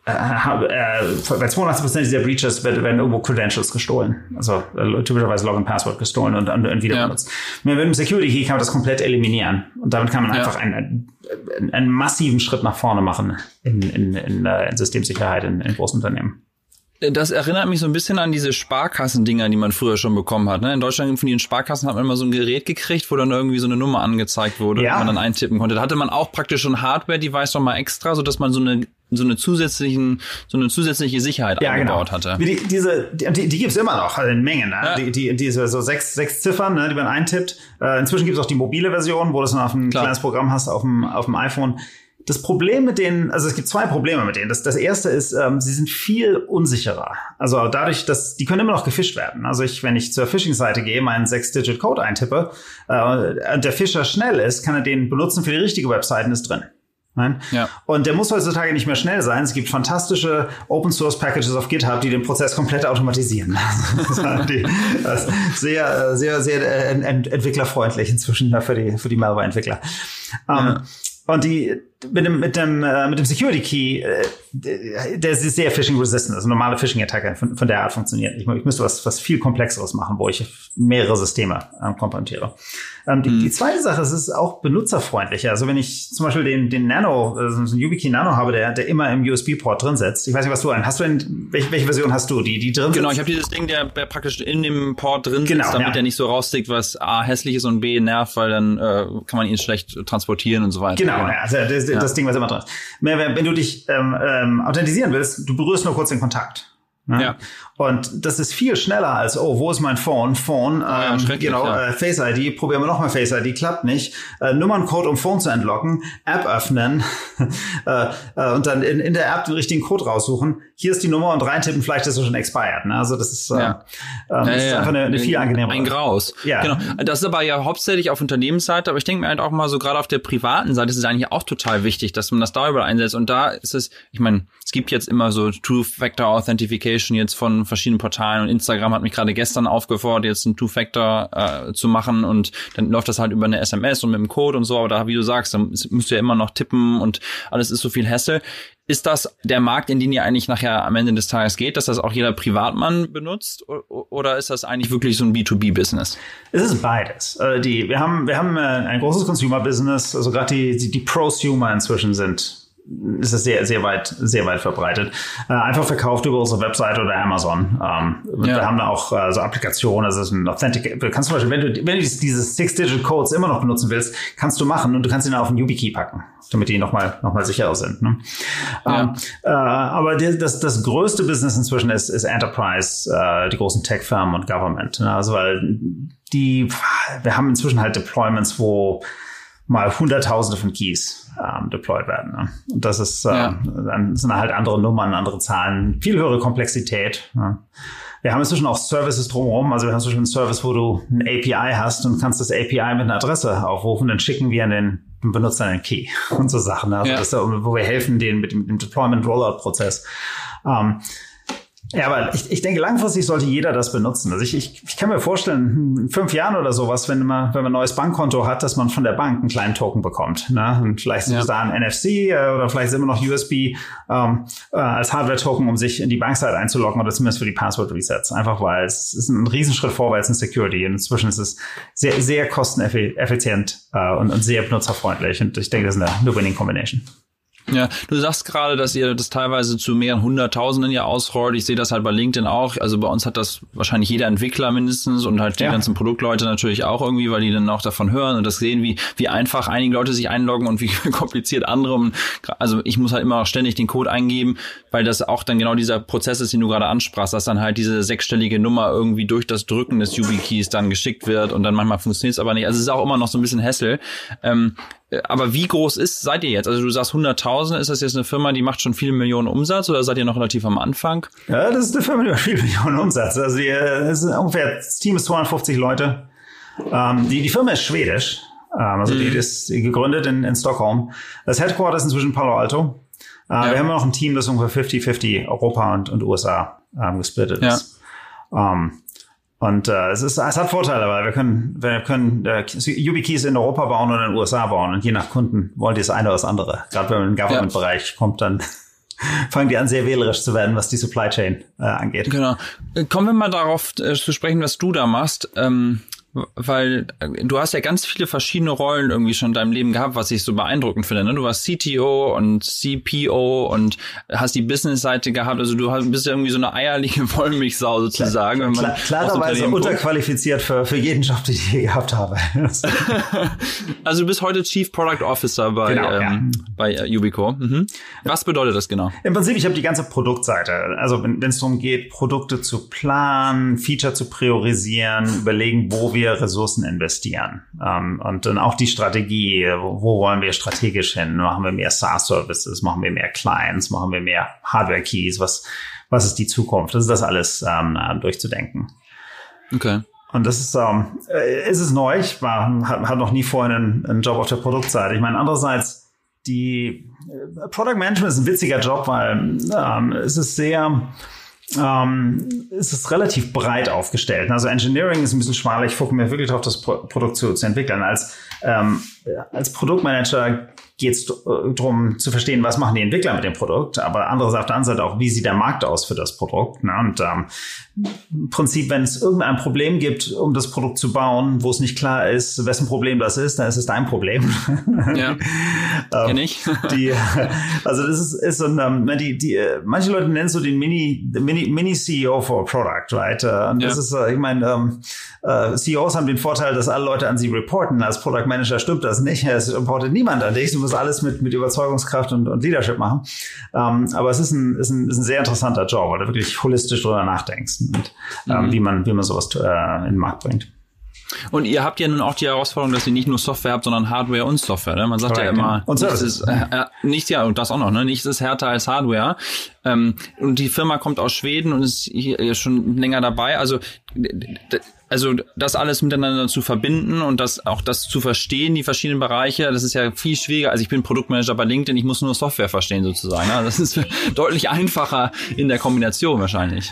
äh, äh, bei 82 Prozent dieser Breaches werden, werden irgendwo Credentials gestohlen. Also äh, typischerweise Login Passwort gestohlen und, und, und wieder ja. benutzt. Mit dem Security Key kann man das komplett eliminieren. Und damit kann man ja. einfach einen, einen, einen, massiven Schritt nach vorne machen in, in, in, in Systemsicherheit in, in großen Unternehmen. Das erinnert mich so ein bisschen an diese Sparkassendinger, die man früher schon bekommen hat. Ne? In Deutschland von den Sparkassen hat man immer so ein Gerät gekriegt, wo dann irgendwie so eine Nummer angezeigt wurde, ja. die man dann eintippen konnte. Da hatte man auch praktisch schon Hardware-Device noch mal extra, so dass man so eine so eine zusätzlichen, so eine zusätzliche Sicherheit ja, eingebaut genau. hatte. Die, diese, die, die gibt's immer noch also in Mengen. Ne? Ja. Die, die, diese so sechs, sechs Ziffern, ne, die man eintippt. Äh, inzwischen gibt's auch die mobile Version, wo du es auf ein Klar. kleines Programm hast auf dem, auf dem iPhone. Das Problem mit denen, also es gibt zwei Probleme mit denen. Das, das erste ist, ähm, sie sind viel unsicherer. Also dadurch, dass die können immer noch gefischt werden. Also ich, wenn ich zur Phishing-Seite gehe, meinen Six-Digit-Code eintippe, äh, der Fischer schnell ist, kann er den benutzen für die richtige Webseite, ist drin. Nein? Ja. Und der muss heutzutage nicht mehr schnell sein. Es gibt fantastische Open Source Packages auf GitHub, die den Prozess komplett automatisieren. die, sehr, sehr, sehr äh, entwicklerfreundlich inzwischen für die, für die Malware-Entwickler. Ja. Um, ähm, und die mit dem mit dem äh, mit dem Security Key, äh, der ist sehr phishing resistant, also normale Phishing Attacke von, von der Art funktioniert. Ich, ich müsste was was viel komplexeres machen, wo ich mehrere Systeme äh, komponentiere. Ähm, die, mhm. die zweite Sache ist, es ist auch benutzerfreundlicher. Also wenn ich zum Beispiel den den Nano, also so einen YubiKey Nano habe, der der immer im USB Port drin sitzt. Ich weiß nicht, was du ein. Hast du denn welche, welche Version hast du? Die die drin Genau, sitzt? ich habe dieses Ding, der, der praktisch in dem Port drin sitzt, genau, damit ja. der nicht so raustickt, was a hässlich ist und b nervt, weil dann äh, kann man ihn schlecht transportieren und so weiter. Genau, ja. also das, ja. das Ding, was immer drin ist. Wenn du dich ähm, ähm, authentisieren willst, du berührst nur kurz den Kontakt. Ne? Ja. Und das ist viel schneller als, oh, wo ist mein Phone? Phone, ähm, ja, genau, ja. äh, Face ID, probieren wir nochmal Face ID, klappt nicht. Äh, Nummerncode, um Phone zu entlocken, App öffnen äh, äh, und dann in, in der App den richtigen Code raussuchen. Hier ist die Nummer und reintippen, vielleicht ist es schon expired. Ne? Also das ist, äh, ja. äh, das ist einfach eine, eine viel angenehmere. Ein Graus. Ja. Genau. Das ist aber ja hauptsächlich auf Unternehmensseite, aber ich denke mir halt auch mal so gerade auf der privaten Seite ist es eigentlich auch total wichtig, dass man das da überall einsetzt. Und da ist es, ich meine, es gibt jetzt immer so Two-Factor Authentification jetzt von verschiedenen Portalen und Instagram hat mich gerade gestern aufgefordert, jetzt ein Two-Factor äh, zu machen und dann läuft das halt über eine SMS und mit dem Code und so, aber da, wie du sagst, dann musst du ja immer noch tippen und alles ist so viel Hassel. Ist das der Markt, in den ihr eigentlich nachher am Ende des Tages geht, dass das auch jeder Privatmann benutzt oder ist das eigentlich wirklich so ein B2B-Business? Es ist beides. Äh, die, wir haben, wir haben äh, ein großes Consumer-Business, also gerade die, die, die Prosumer inzwischen sind ist es sehr, sehr weit, sehr weit verbreitet. Äh, einfach verkauft über unsere Webseite oder Amazon. Ähm, ja. Wir haben da auch äh, so Applikationen, also ist ein Authentic, du kannst zum Beispiel, wenn du, wenn du diese Six-Digit-Codes immer noch benutzen willst, kannst du machen und du kannst ihn auf einen YubiKey packen, damit die nochmal, noch mal sicherer sind. Ne? Ja. Ähm, äh, aber das, das größte Business inzwischen ist, ist Enterprise, äh, die großen Tech-Firmen und Government. Ne? Also, weil die, wir haben inzwischen halt Deployments, wo mal Hunderttausende von Keys ähm, deployed werden. Ne? Und das ist, äh, ja. dann sind halt andere Nummern, andere Zahlen, viel höhere Komplexität. Ne? Wir haben inzwischen auch Services drumherum. Also wir haben zum Beispiel einen Service, wo du ein API hast und kannst das API mit einer Adresse aufrufen, dann schicken wir an den Benutzer einen Key und so Sachen. Ne? Also ja. das, wo wir helfen denen mit dem, mit dem Deployment-Rollout-Prozess. Ähm, ja, aber ich, ich denke, langfristig sollte jeder das benutzen. Also ich, ich, ich kann mir vorstellen, in fünf Jahren oder sowas, wenn man, wenn man ein neues Bankkonto hat, dass man von der Bank einen kleinen Token bekommt. Ne? Und vielleicht ist ja. da ein NFC äh, oder vielleicht ist immer noch USB ähm, äh, als Hardware-Token, um sich in die Bankseite einzuloggen oder zumindest für die Password-Resets. Einfach weil es ist ein Riesenschritt vorwärts in Security. Und inzwischen ist es sehr, sehr kosteneffizient äh, und, und sehr benutzerfreundlich. Und ich denke, das ist eine, eine Winning Combination. Ja, du sagst gerade, dass ihr das teilweise zu mehreren Hunderttausenden ja ausrollt. Ich sehe das halt bei LinkedIn auch. Also bei uns hat das wahrscheinlich jeder Entwickler mindestens und halt die ja. ganzen Produktleute natürlich auch irgendwie, weil die dann auch davon hören und das sehen, wie, wie einfach einige Leute sich einloggen und wie kompliziert andere. Also ich muss halt immer auch ständig den Code eingeben, weil das auch dann genau dieser Prozess ist, den du gerade ansprachst, dass dann halt diese sechsstellige Nummer irgendwie durch das Drücken des YubiKeys dann geschickt wird und dann manchmal funktioniert es aber nicht. Also es ist auch immer noch so ein bisschen Hassel. Ähm, aber wie groß ist, seid ihr jetzt? Also du sagst 100.000, ist das jetzt eine Firma, die macht schon viele Millionen Umsatz oder seid ihr noch relativ am Anfang? Ja, das ist eine Firma, die macht viele Millionen Umsatz. Also die, das ist ungefähr, das Team ist 250 Leute. Ähm, die, die Firma ist schwedisch. Ähm, also mhm. die ist gegründet in, in Stockholm. Das Headquarter ist inzwischen Palo Alto. Äh, ja. Wir haben noch ein Team, das ungefähr 50-50 Europa und, und USA ähm, gesplittet ist. Ja. Ähm, und äh, es, ist, es hat Vorteile, weil wir können, wir können äh, YubiKeys in Europa bauen oder in den USA bauen. Und je nach Kunden wollen die das eine oder das andere. Gerade wenn man im Government-Bereich ja. kommt, dann fangen die an, sehr wählerisch zu werden, was die Supply Chain äh, angeht. Genau. Äh, kommen wir mal darauf äh, zu sprechen, was du da machst. Ähm, weil äh, du hast ja ganz viele verschiedene Rollen irgendwie schon in deinem Leben gehabt, was ich so beeindruckend finde. Ne? Du warst CTO und CPO und hast die Business-Seite gehabt. Also du bist ja irgendwie so eine eierliche Wollmilchsau sozusagen. Klar, klar, klarerweise unterqualifiziert für, für jeden Job, den ich je gehabt habe. also du bist heute Chief Product Officer bei, genau, ähm, ja. bei äh, Ubico. Mhm. Was bedeutet das genau? Im Prinzip, ich habe die ganze Produktseite. Also wenn es darum geht, Produkte zu planen, Feature zu priorisieren, überlegen, wo wir wir Ressourcen investieren. Ähm, und dann auch die Strategie, wo, wo wollen wir strategisch hin? Machen wir mehr SaaS-Services? Machen wir mehr Clients? Machen wir mehr Hardware-Keys? Was, was ist die Zukunft? Das ist das alles ähm, durchzudenken. Okay. Und das ist, ähm, äh, ist es neu. Ich war, hat, hat noch nie vorher einen, einen Job auf der Produktseite. Ich meine, andererseits, die äh, Product Management ist ein witziger Job, weil ähm, es ist sehr, ähm, ist es relativ breit aufgestellt. Also Engineering ist ein bisschen schmaler. Ich fokussiere mir wirklich darauf, das Pro Produkt zu, zu entwickeln. Als, ähm, als Produktmanager geht es äh, darum zu verstehen, was machen die Entwickler mit dem Produkt, aber andererseits auf der anderen Seite auch, wie sieht der Markt aus für das Produkt. Ne? Und ähm, im Prinzip, wenn es irgendein Problem gibt, um das Produkt zu bauen, wo es nicht klar ist, wessen Problem das ist, dann ist es dein Problem. Ja, ähm, kenn ich. die, also das ist, ist so ein, ähm, die, die, manche Leute nennen so den Mini, Mini, Mini CEO for a Product, right? Äh, und das ist, äh, ich meine, ähm, äh, CEOs haben den Vorteil, dass alle Leute an sie reporten. Als Product Manager stimmt das nicht. Es reportet niemand an dich. Du musst alles mit, mit Überzeugungskraft und, und Leadership machen. Ähm, aber es ist ein, ist, ein, ist ein sehr interessanter Job, weil du wirklich holistisch drüber nachdenkst und ähm, mhm. wie man, wie man sowas äh, in den Markt bringt. Und ihr habt ja nun auch die Herausforderung, dass ihr nicht nur Software habt, sondern Hardware und Software. Ne? Man sagt Correct, ja immer, und nichts ist, äh, äh, nichts ja und das auch noch, ne? Nichts ist härter als Hardware. Ähm, und die Firma kommt aus Schweden und ist hier schon länger dabei. Also also das alles miteinander zu verbinden und das auch das zu verstehen, die verschiedenen Bereiche, das ist ja viel schwieriger. Also ich bin Produktmanager bei LinkedIn, ich muss nur Software verstehen sozusagen. Ne? Das ist deutlich einfacher in der Kombination wahrscheinlich.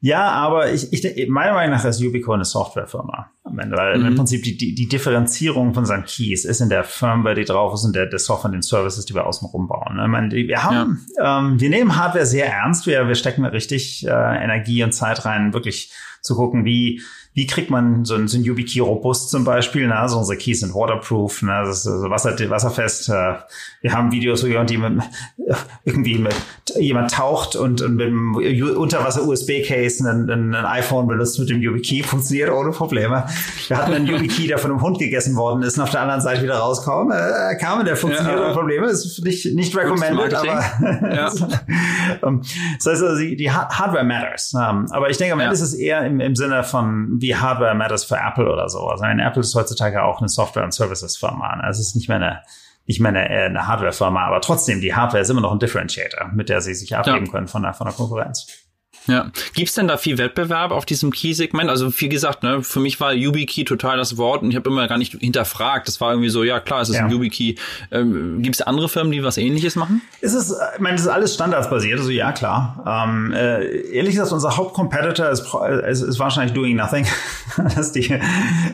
Ja, aber ich, ich meiner Meinung nach ist Ubico eine Softwarefirma weil mhm. im Prinzip die, die, die Differenzierung von seinen Keys ist in der Firmware, die drauf ist, und der, der Software und den Services, die wir außen rumbauen. Ich meine, wir haben, ja. ähm, wir nehmen Hardware sehr ernst, wir, wir stecken da richtig äh, Energie und Zeit rein, wirklich zu gucken, wie wie kriegt man so ein, so ein YubiKey robust zum Beispiel? Ne? Also unsere Keys sind waterproof, ne? das ist also Wasser, wasserfest. Äh, wir haben Videos, wo jemand, die mit, irgendwie mit, jemand taucht und, und mit dem Unterwasser-USB-Case ein, ein, iPhone benutzt mit dem YubiKey, funktioniert ohne Probleme. Wir hatten einen YubiKey, der von einem Hund gegessen worden ist und auf der anderen Seite wieder rauskam. Äh, kam, der funktioniert ja, ohne Probleme. Ist nicht, nicht recommended, aber ja. Ähm, das heißt also, die, die Hardware matters. Ähm, aber ich denke, am Ende ist es eher im, im Sinne von wie Hardware matters für Apple oder so. Also eine Apple ist heutzutage auch eine Software- und Services-Firma. Ne? Es ist nicht mehr eine nicht mehr eine, äh, eine Hardware-Firma, aber trotzdem, die Hardware ist immer noch ein Differentiator, mit der sie sich abheben ja. können von der, von der Konkurrenz. Ja. Gibt's denn da viel Wettbewerb auf diesem Key-Segment? Also wie gesagt, ne, für mich war YubiKey total das Wort und ich habe immer gar nicht hinterfragt. Das war irgendwie so, ja klar, es ist ja. ein YubiKey. Ähm, Gibt es andere Firmen, die was ähnliches machen? Es ist, ich meine, das ist alles standardsbasiert, also ja klar. Ähm, äh, ehrlich gesagt, unser Hauptcompetitor ist, ist, ist wahrscheinlich Doing Nothing. dass die,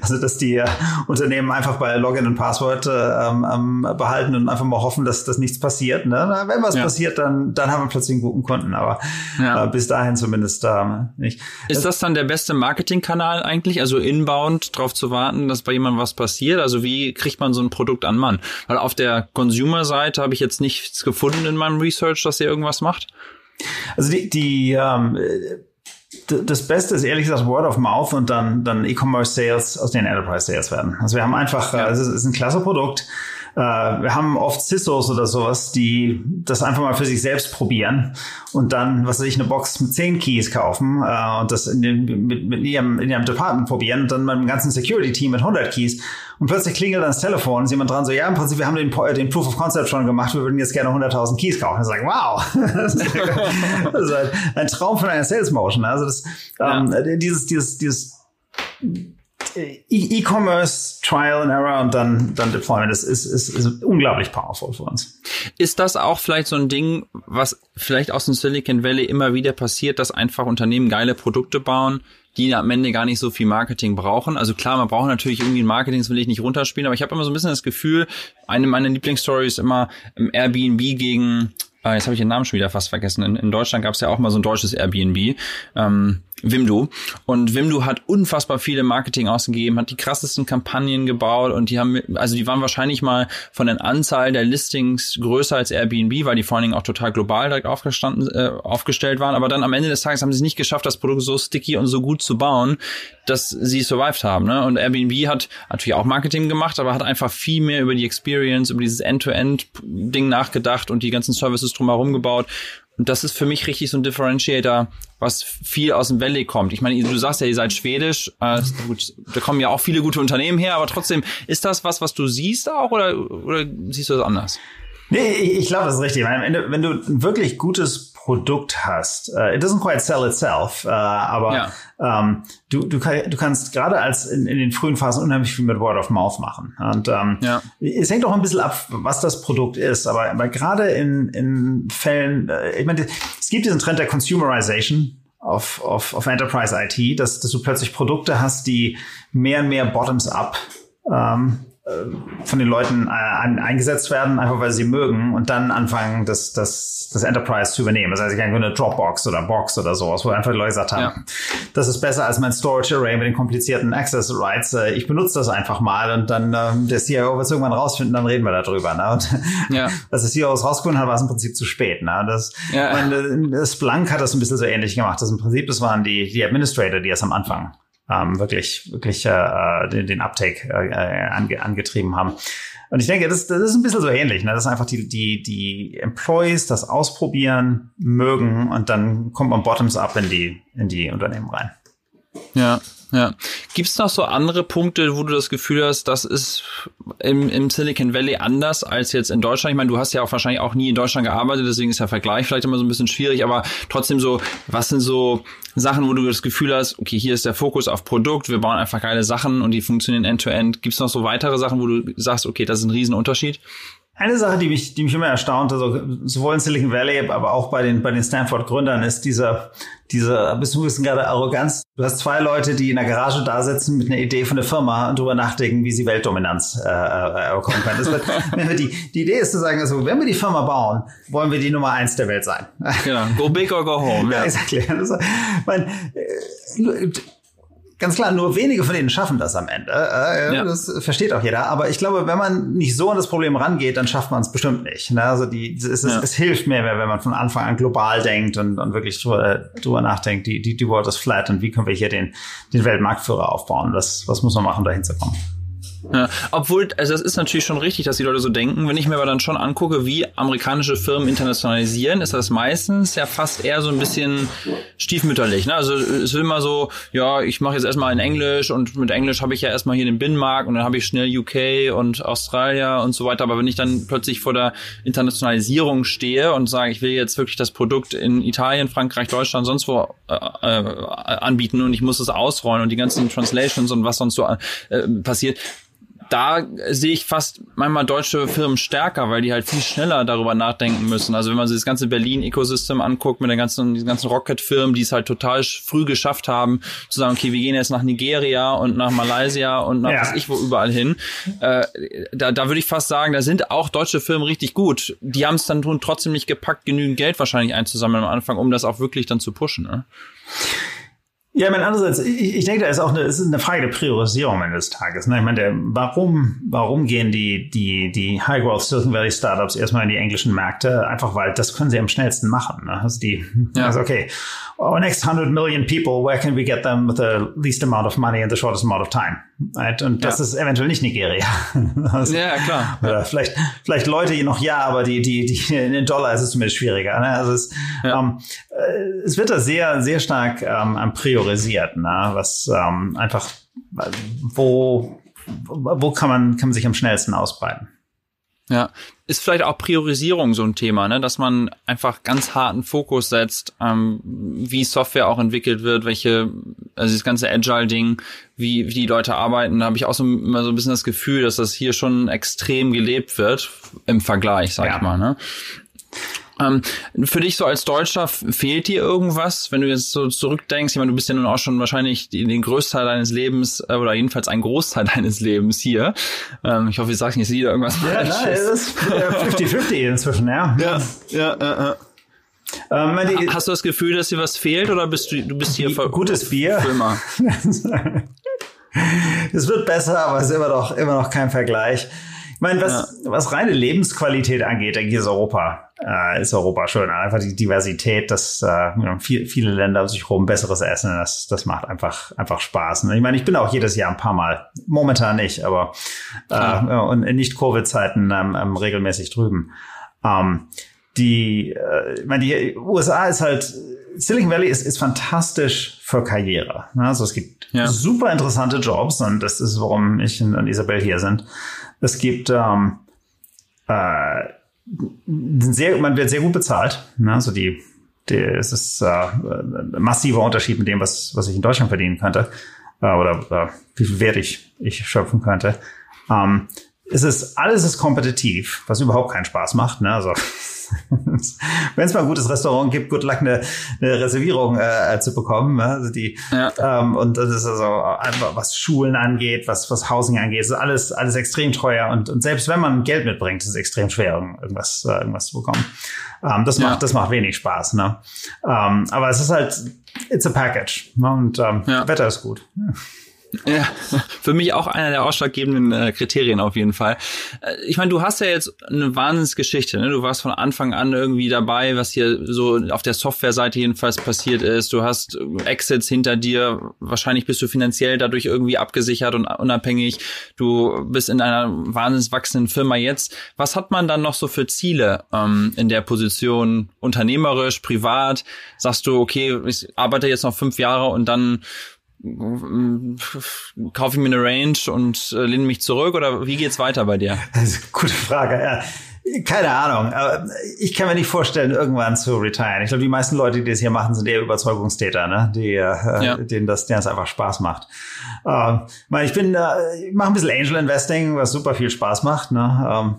also dass die äh, Unternehmen einfach bei Login und Passwort äh, ähm, behalten und einfach mal hoffen, dass, dass nichts passiert. Ne? Wenn was ja. passiert, dann, dann haben wir plötzlich einen guten Kunden. Aber ja. äh, bis dahin zumindest da nicht. Ist das dann der beste Marketingkanal eigentlich? Also inbound darauf zu warten, dass bei jemandem was passiert? Also wie kriegt man so ein Produkt an Mann? Weil auf der Consumer-Seite habe ich jetzt nichts gefunden in meinem Research, dass ihr irgendwas macht. Also die, die ähm, das Beste ist ehrlich gesagt Word of Mouth und dann, dann E-Commerce Sales aus den Enterprise Sales werden. Also wir haben einfach, ja. also es ist ein klasse Produkt. Äh, wir haben oft CISOs oder sowas, die das einfach mal für sich selbst probieren und dann, was weiß ich, eine Box mit zehn Keys kaufen äh, und das in, den, mit, mit ihrem, in ihrem Department probieren und dann mit dem ganzen Security-Team mit 100 Keys und plötzlich klingelt dann das Telefon, ist jemand dran so, ja, im Prinzip, wir haben den, den Proof of Concept schon gemacht, wir würden jetzt gerne 100.000 Keys kaufen. Und sagen, wow, das ist, das ist ein, ein Traum von einer Sales Motion. Also das, ja. ähm, dieses, dieses, dieses E-Commerce, Trial and Error und dann, dann Deployment ist, ist, ist, ist unglaublich powerful für uns. Ist das auch vielleicht so ein Ding, was vielleicht aus dem Silicon Valley immer wieder passiert, dass einfach Unternehmen geile Produkte bauen, die am Ende gar nicht so viel Marketing brauchen. Also klar, man braucht natürlich irgendwie ein Marketing, das will ich nicht runterspielen, aber ich habe immer so ein bisschen das Gefühl, eine meiner Lieblingsstories immer im Airbnb gegen, äh, jetzt habe ich den Namen schon wieder fast vergessen. In, in Deutschland gab es ja auch mal so ein deutsches Airbnb. Ähm, Wimdu. Und Wimdu hat unfassbar viele Marketing ausgegeben, hat die krassesten Kampagnen gebaut und die haben, also die waren wahrscheinlich mal von der Anzahl der Listings größer als Airbnb, weil die vor allen Dingen auch total global direkt aufgestanden, äh, aufgestellt waren. Aber dann am Ende des Tages haben sie es nicht geschafft, das Produkt so sticky und so gut zu bauen, dass sie survived haben. Ne? Und Airbnb hat natürlich auch Marketing gemacht, aber hat einfach viel mehr über die Experience, über dieses End-to-End-Ding nachgedacht und die ganzen Services drumherum gebaut. Und das ist für mich richtig so ein Differentiator, was viel aus dem Valley kommt. Ich meine, du sagst ja, ihr seid schwedisch, äh, gut, da kommen ja auch viele gute Unternehmen her, aber trotzdem, ist das was, was du siehst auch oder, oder siehst du das anders? Nee, ich, glaube, das ist richtig. Wenn du, wenn du ein wirklich gutes Produkt hast, uh, it doesn't quite sell itself, uh, aber ja. ähm, du, du, kann, du kannst gerade als in, in den frühen Phasen unheimlich viel mit Word of Mouth machen. Und ähm, ja. es hängt auch ein bisschen ab, was das Produkt ist. Aber, aber gerade in, in Fällen, äh, ich meine, es gibt diesen Trend der Consumerization, auf, auf, auf Enterprise IT, dass, dass du plötzlich Produkte hast, die mehr und mehr bottoms-up ähm, äh, von den Leuten äh, an, eingesetzt werden, einfach weil sie mögen und dann anfangen, das, das, das Enterprise zu übernehmen. Das heißt, ich kann eine Dropbox oder Box oder sowas, wo einfach die Leute gesagt haben, ja. das ist besser als mein Storage Array mit den komplizierten Access Rights. Äh, ich benutze das einfach mal und dann äh, der CEO wird es irgendwann rausfinden, dann reden wir darüber. Ne? Und ja. als der CEO es rausgefunden hat, war es im Prinzip zu spät. Ne? Das, ja. meine, das Splunk hat das ein bisschen so ähnlich gemacht. Das im Prinzip, das waren die, die Administrator, die es am Anfang ähm, wirklich, wirklich äh, den, den Uptake äh, ange, angetrieben haben. Und ich denke, das, das ist ein bisschen so ähnlich, ne? dass einfach die, die, die Employees das ausprobieren mögen und dann kommt man bottoms up in die, in die Unternehmen rein. Ja, ja. Gibt es noch so andere Punkte, wo du das Gefühl hast, das ist im, im Silicon Valley anders als jetzt in Deutschland? Ich meine, du hast ja auch wahrscheinlich auch nie in Deutschland gearbeitet, deswegen ist der Vergleich vielleicht immer so ein bisschen schwierig, aber trotzdem so, was sind so Sachen, wo du das Gefühl hast, okay, hier ist der Fokus auf Produkt, wir bauen einfach geile Sachen und die funktionieren end-to-end. -End. Gibt es noch so weitere Sachen, wo du sagst, okay, das ist ein Riesenunterschied? Eine Sache, die mich, die mich immer erstaunt, also sowohl in Silicon Valley, aber auch bei den, bei den Stanford-Gründern, ist dieser, dieser, bist du ein bisschen gerade Arroganz. Du hast zwei Leute, die in der Garage da sitzen mit einer Idee von der Firma und darüber nachdenken, wie sie Weltdominanz äh, äh, bekommen können. Das wird, wenn wir die, die Idee ist zu sagen, also, wenn wir die Firma bauen, wollen wir die Nummer eins der Welt sein. Genau. Go big or go home. Ja, ja exactly. Also, mein, äh, Ganz klar, nur wenige von denen schaffen das am Ende. Äh, ja. Das versteht auch jeder. Aber ich glaube, wenn man nicht so an das Problem rangeht, dann schafft man es bestimmt nicht. Ne? Also die, es, ja. es, hilft mehr, wenn man von Anfang an global denkt und, und wirklich drüber, drüber nachdenkt, die, die, die World is flat und wie können wir hier den, den Weltmarktführer aufbauen. Was, was muss man machen, da hinzukommen? Ja, obwohl, also es ist natürlich schon richtig, dass die Leute so denken. Wenn ich mir aber dann schon angucke, wie amerikanische Firmen internationalisieren, ist das meistens ja fast eher so ein bisschen stiefmütterlich. Ne? Also es will immer so, ja, ich mache jetzt erstmal in Englisch und mit Englisch habe ich ja erstmal hier den Binnenmarkt und dann habe ich schnell UK und Australia und so weiter. Aber wenn ich dann plötzlich vor der Internationalisierung stehe und sage, ich will jetzt wirklich das Produkt in Italien, Frankreich, Deutschland, sonst wo äh, äh, anbieten und ich muss es ausrollen und die ganzen Translations und was sonst so äh, passiert, da sehe ich fast manchmal deutsche Firmen stärker, weil die halt viel schneller darüber nachdenken müssen. Also wenn man sich das ganze Berlin-Ecosystem anguckt mit den ganzen, diesen ganzen Rocket-Firmen, die es halt total früh geschafft haben, zu sagen, okay, wir gehen jetzt nach Nigeria und nach Malaysia und nach ja. was ich wo überall hin. Äh, da, da würde ich fast sagen, da sind auch deutsche Firmen richtig gut. Die haben es dann trotzdem nicht gepackt, genügend Geld wahrscheinlich einzusammeln am Anfang, um das auch wirklich dann zu pushen. Ne? Ja, ich meine, andererseits, ich, ich denke, da ist auch eine, es ist eine Frage der Priorisierung eines Tages. Ne? Ich meine, der, warum, warum gehen die, die, die High Growth Silicon Valley Startups erstmal in die englischen Märkte? Einfach weil das können sie am schnellsten machen. Ne? Also die, ja. also okay, our next 100 million people, where can we get them with the least amount of money in the shortest amount of time? Right? Und das ja. ist eventuell nicht Nigeria. also, ja, klar. Oder vielleicht, vielleicht Leute die noch ja, aber die, die, die in den Dollar ist es zumindest schwieriger. Ne? Also es, ja. ähm, äh, es wird da sehr, sehr stark ähm, priorisiert, ne? was ähm, einfach, wo, wo kann man, kann man sich am schnellsten ausbreiten. Ja, ist vielleicht auch Priorisierung so ein Thema, ne? dass man einfach ganz harten Fokus setzt, ähm, wie Software auch entwickelt wird, welche also das ganze Agile-Ding, wie, wie die Leute arbeiten, da habe ich auch so immer so ein bisschen das Gefühl, dass das hier schon extrem gelebt wird im Vergleich, sag ja. ich mal. Ne? Ähm, für dich so als Deutscher fehlt dir irgendwas, wenn du jetzt so zurückdenkst? Ich meine, du bist ja nun auch schon wahrscheinlich den Großteil deines Lebens äh, oder jedenfalls einen Großteil deines Lebens hier. Ähm, ich hoffe, ich sage nicht wieder irgendwas ja, Falsches. Ja, das ist 50-50 inzwischen, ja. Ja, ja, ja. ja. Ähm, Hast du das Gefühl, dass dir was fehlt oder bist du, du bist hier voll gutes Bier? es wird besser, aber es ist immer noch, immer noch kein Vergleich. Ich meine, was, ja. was reine Lebensqualität angeht, denke ich, ist Europa, äh, ist Europa schön. Einfach die Diversität, dass äh, viel, viele Länder um sich rum besseres Essen, das, das macht einfach, einfach Spaß. Und ich meine, ich bin auch jedes Jahr ein paar Mal, momentan nicht, aber äh, und in Nicht-Covid-Zeiten ähm, ähm, regelmäßig drüben. Ähm, die, äh, ich meine, die USA ist halt, Silicon Valley ist, ist fantastisch für Karriere. Also es gibt ja. super interessante Jobs und das ist, warum ich und Isabel hier sind. Es gibt ähm, äh, sehr, man wird sehr gut bezahlt. Ne? Also die, die es ist äh, ein massiver Unterschied mit dem, was, was ich in Deutschland verdienen könnte. Äh, oder äh, wie viel Wert ich, ich schöpfen könnte. Ähm, es ist, alles ist kompetitiv, was überhaupt keinen Spaß macht. Ne? Also wenn es mal ein gutes Restaurant gibt, gut luck eine, eine Reservierung äh, zu bekommen. Ne? Also die ja. ähm, und das ist also einfach was Schulen angeht, was was Housing angeht, ist alles alles extrem teuer und und selbst wenn man Geld mitbringt, ist es extrem schwer irgendwas äh, irgendwas zu bekommen. Ähm, das macht ja. das macht wenig Spaß. Ne? Ähm, aber es ist halt it's a package ne? und ähm, ja. Wetter ist gut. Ja. Ja, für mich auch einer der ausschlaggebenden äh, Kriterien auf jeden Fall. Äh, ich meine, du hast ja jetzt eine Wahnsinnsgeschichte. Ne? Du warst von Anfang an irgendwie dabei, was hier so auf der Softwareseite jedenfalls passiert ist. Du hast Exits hinter dir. Wahrscheinlich bist du finanziell dadurch irgendwie abgesichert und unabhängig. Du bist in einer wahnsinns wachsenden Firma jetzt. Was hat man dann noch so für Ziele ähm, in der Position? Unternehmerisch, privat? Sagst du, okay, ich arbeite jetzt noch fünf Jahre und dann kaufe ich mir eine Range und äh, lehne mich zurück oder wie geht's weiter bei dir? Eine gute Frage. Ja. Keine Ahnung. Aber ich kann mir nicht vorstellen, irgendwann zu retiren. Ich glaube, die meisten Leute, die das hier machen, sind eher Überzeugungstäter, ne? Die, äh, ja. denen das, denen das einfach Spaß macht. Äh, ich bin, äh, ich mache ein bisschen Angel Investing, was super viel Spaß macht. Ne? Ähm,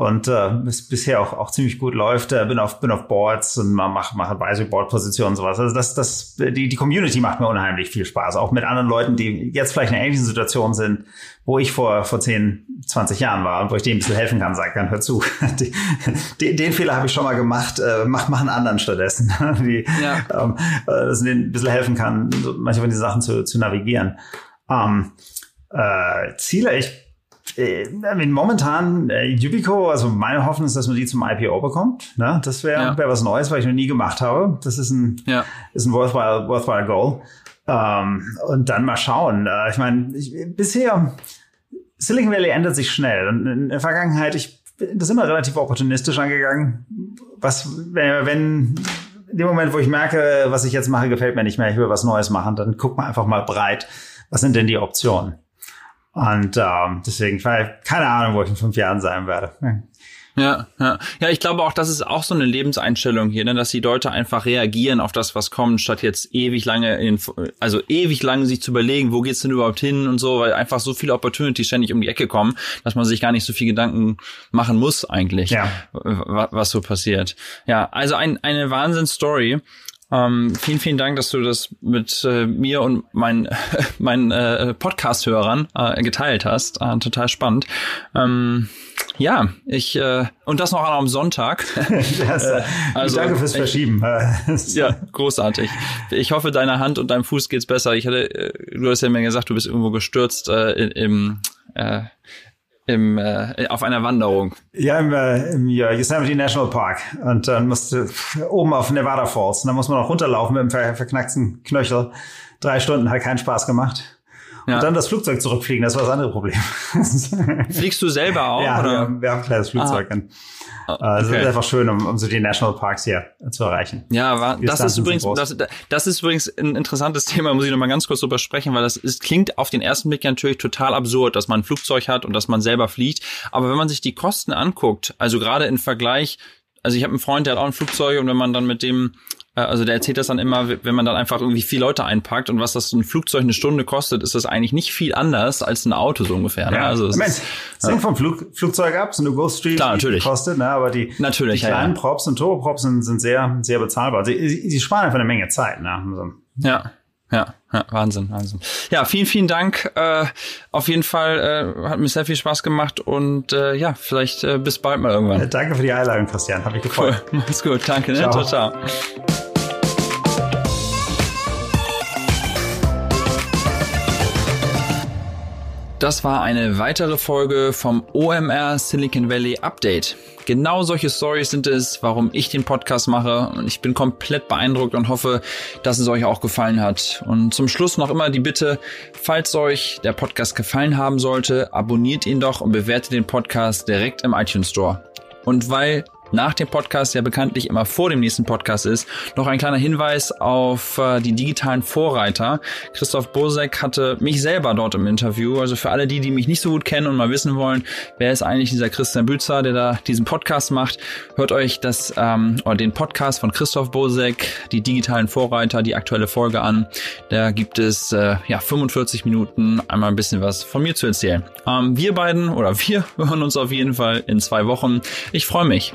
und äh, bis, bisher auch, auch ziemlich gut läuft. Äh, bin auf bin auf Boards und mache mach Advisory Board Positionen und sowas. Also das das die die Community macht mir unheimlich viel Spaß, auch mit anderen Leuten, die jetzt vielleicht in einer ähnlichen Situation sind, wo ich vor vor 10, 20 Jahren war und wo ich denen ein bisschen helfen kann, sag dann hör zu. Die, den, den Fehler habe ich schon mal gemacht, äh, mach mach einen anderen stattdessen, die ja. ähm, äh, dass denen ein bisschen helfen kann, manche von diesen Sachen zu zu navigieren. Ähm, äh, Ziele, ich äh, momentan äh, Yubico, also meine Hoffnung ist, dass man die zum IPO bekommt. Ne? Das wäre ja. wär was Neues, was ich noch nie gemacht habe. Das ist ein, ja. ist ein worthwhile, worthwhile Goal. Ähm, und dann mal schauen. Äh, ich meine, bisher Silicon Valley ändert sich schnell. Und in der Vergangenheit, ich bin das immer relativ opportunistisch angegangen. Was, wenn, wenn in dem Moment, wo ich merke, was ich jetzt mache, gefällt mir nicht mehr, ich will was Neues machen, dann guck mal einfach mal breit. Was sind denn die Optionen? Und ähm, deswegen, keine Ahnung, wo ich in fünf Jahren sein werde. Ja, ja. Ja, ich glaube auch, das ist auch so eine Lebenseinstellung hier, ne, dass die Leute einfach reagieren auf das, was kommt, statt jetzt ewig lange in, also ewig lange sich zu überlegen, wo geht's denn überhaupt hin und so, weil einfach so viele Opportunities ständig um die Ecke kommen, dass man sich gar nicht so viel Gedanken machen muss eigentlich, ja. was so passiert. Ja, also ein, eine Wahnsinn-Story. Ähm, vielen, vielen Dank, dass du das mit äh, mir und meinen mein, äh, Podcast-Hörern äh, geteilt hast. Äh, total spannend. Ähm, ja, ich äh, und das noch am Sonntag. das, äh, also, danke fürs Verschieben. ja, großartig. Ich hoffe, deiner Hand und deinem Fuß geht's besser. Ich hatte, äh, du hast ja mir gesagt, du bist irgendwo gestürzt äh, im äh, im, äh, auf einer Wanderung. Ja, im, äh, im Yosemite National Park. Und dann musste oben auf Nevada Falls. Und dann muss man auch runterlaufen mit dem ver verknackten Knöchel. Drei Stunden hat keinen Spaß gemacht. Ja. Und dann das Flugzeug zurückfliegen, das war das andere Problem. Fliegst du selber auch? Ja, oder? Wir, wir haben ein kleines Flugzeug. Ah. Also okay. ist einfach schön, um, um so die Nationalparks hier zu erreichen. Ja, war, das ist übrigens, das, das ist übrigens ein interessantes Thema, muss ich noch mal ganz kurz drüber sprechen, weil das ist, klingt auf den ersten Blick natürlich total absurd, dass man ein Flugzeug hat und dass man selber fliegt. Aber wenn man sich die Kosten anguckt, also gerade im Vergleich, also ich habe einen Freund, der hat auch ein Flugzeug und wenn man dann mit dem Äh, also der erzählt das dann immer, wenn man dann einfach irgendwie vier Leute einpackt und was das so ein Flugzeug eine Stunde kostet, ist das eigentlich nicht viel anders als ein Auto so ungefähr. Ne? Ja, also es Mensch, ist, hängt vom Flug, Flugzeug ab, so eine Ghost Street Klar, natürlich. kostet, ne? aber die, Natürlich, die kleinen ja. Props und Turboprops sind, sind sehr, sehr bezahlbar. Sie, sie, sie sparen einfach eine Menge Zeit. Ne? Also, Ja, ja, ja, Wahnsinn, Wahnsinn. Ja, vielen, vielen Dank. Äh, auf jeden Fall äh, hat mir sehr viel Spaß gemacht und äh, ja, vielleicht äh, bis bald mal irgendwann. danke für die Einladung, Christian. Hat mich gefreut. Mach's gut, danke. Ne? Ciao. ciao. Das war eine weitere Folge vom OMR Silicon Valley Update. Genau solche Stories sind es, warum ich den Podcast mache und ich bin komplett beeindruckt und hoffe, dass es euch auch gefallen hat. Und zum Schluss noch immer die Bitte, falls euch der Podcast gefallen haben sollte, abonniert ihn doch und bewertet den Podcast direkt im iTunes Store. Und weil nach dem Podcast ja bekanntlich immer vor dem nächsten Podcast ist, noch ein kleiner Hinweis auf äh, die digitalen Vorreiter. Christoph Bosek hatte mich selber dort im Interview. Also für alle die, die mich nicht so gut kennen und mal wissen wollen, wer ist eigentlich dieser Christian Bützer, der da diesen Podcast macht, hört euch das ähm, oder den Podcast von Christoph Bosek, die digitalen Vorreiter, die aktuelle Folge an. Da gibt es äh, ja 45 Minuten einmal ein bisschen was von mir zu erzählen. Ähm, wir beiden oder wir hören uns auf jeden Fall in zwei Wochen. Ich freue mich.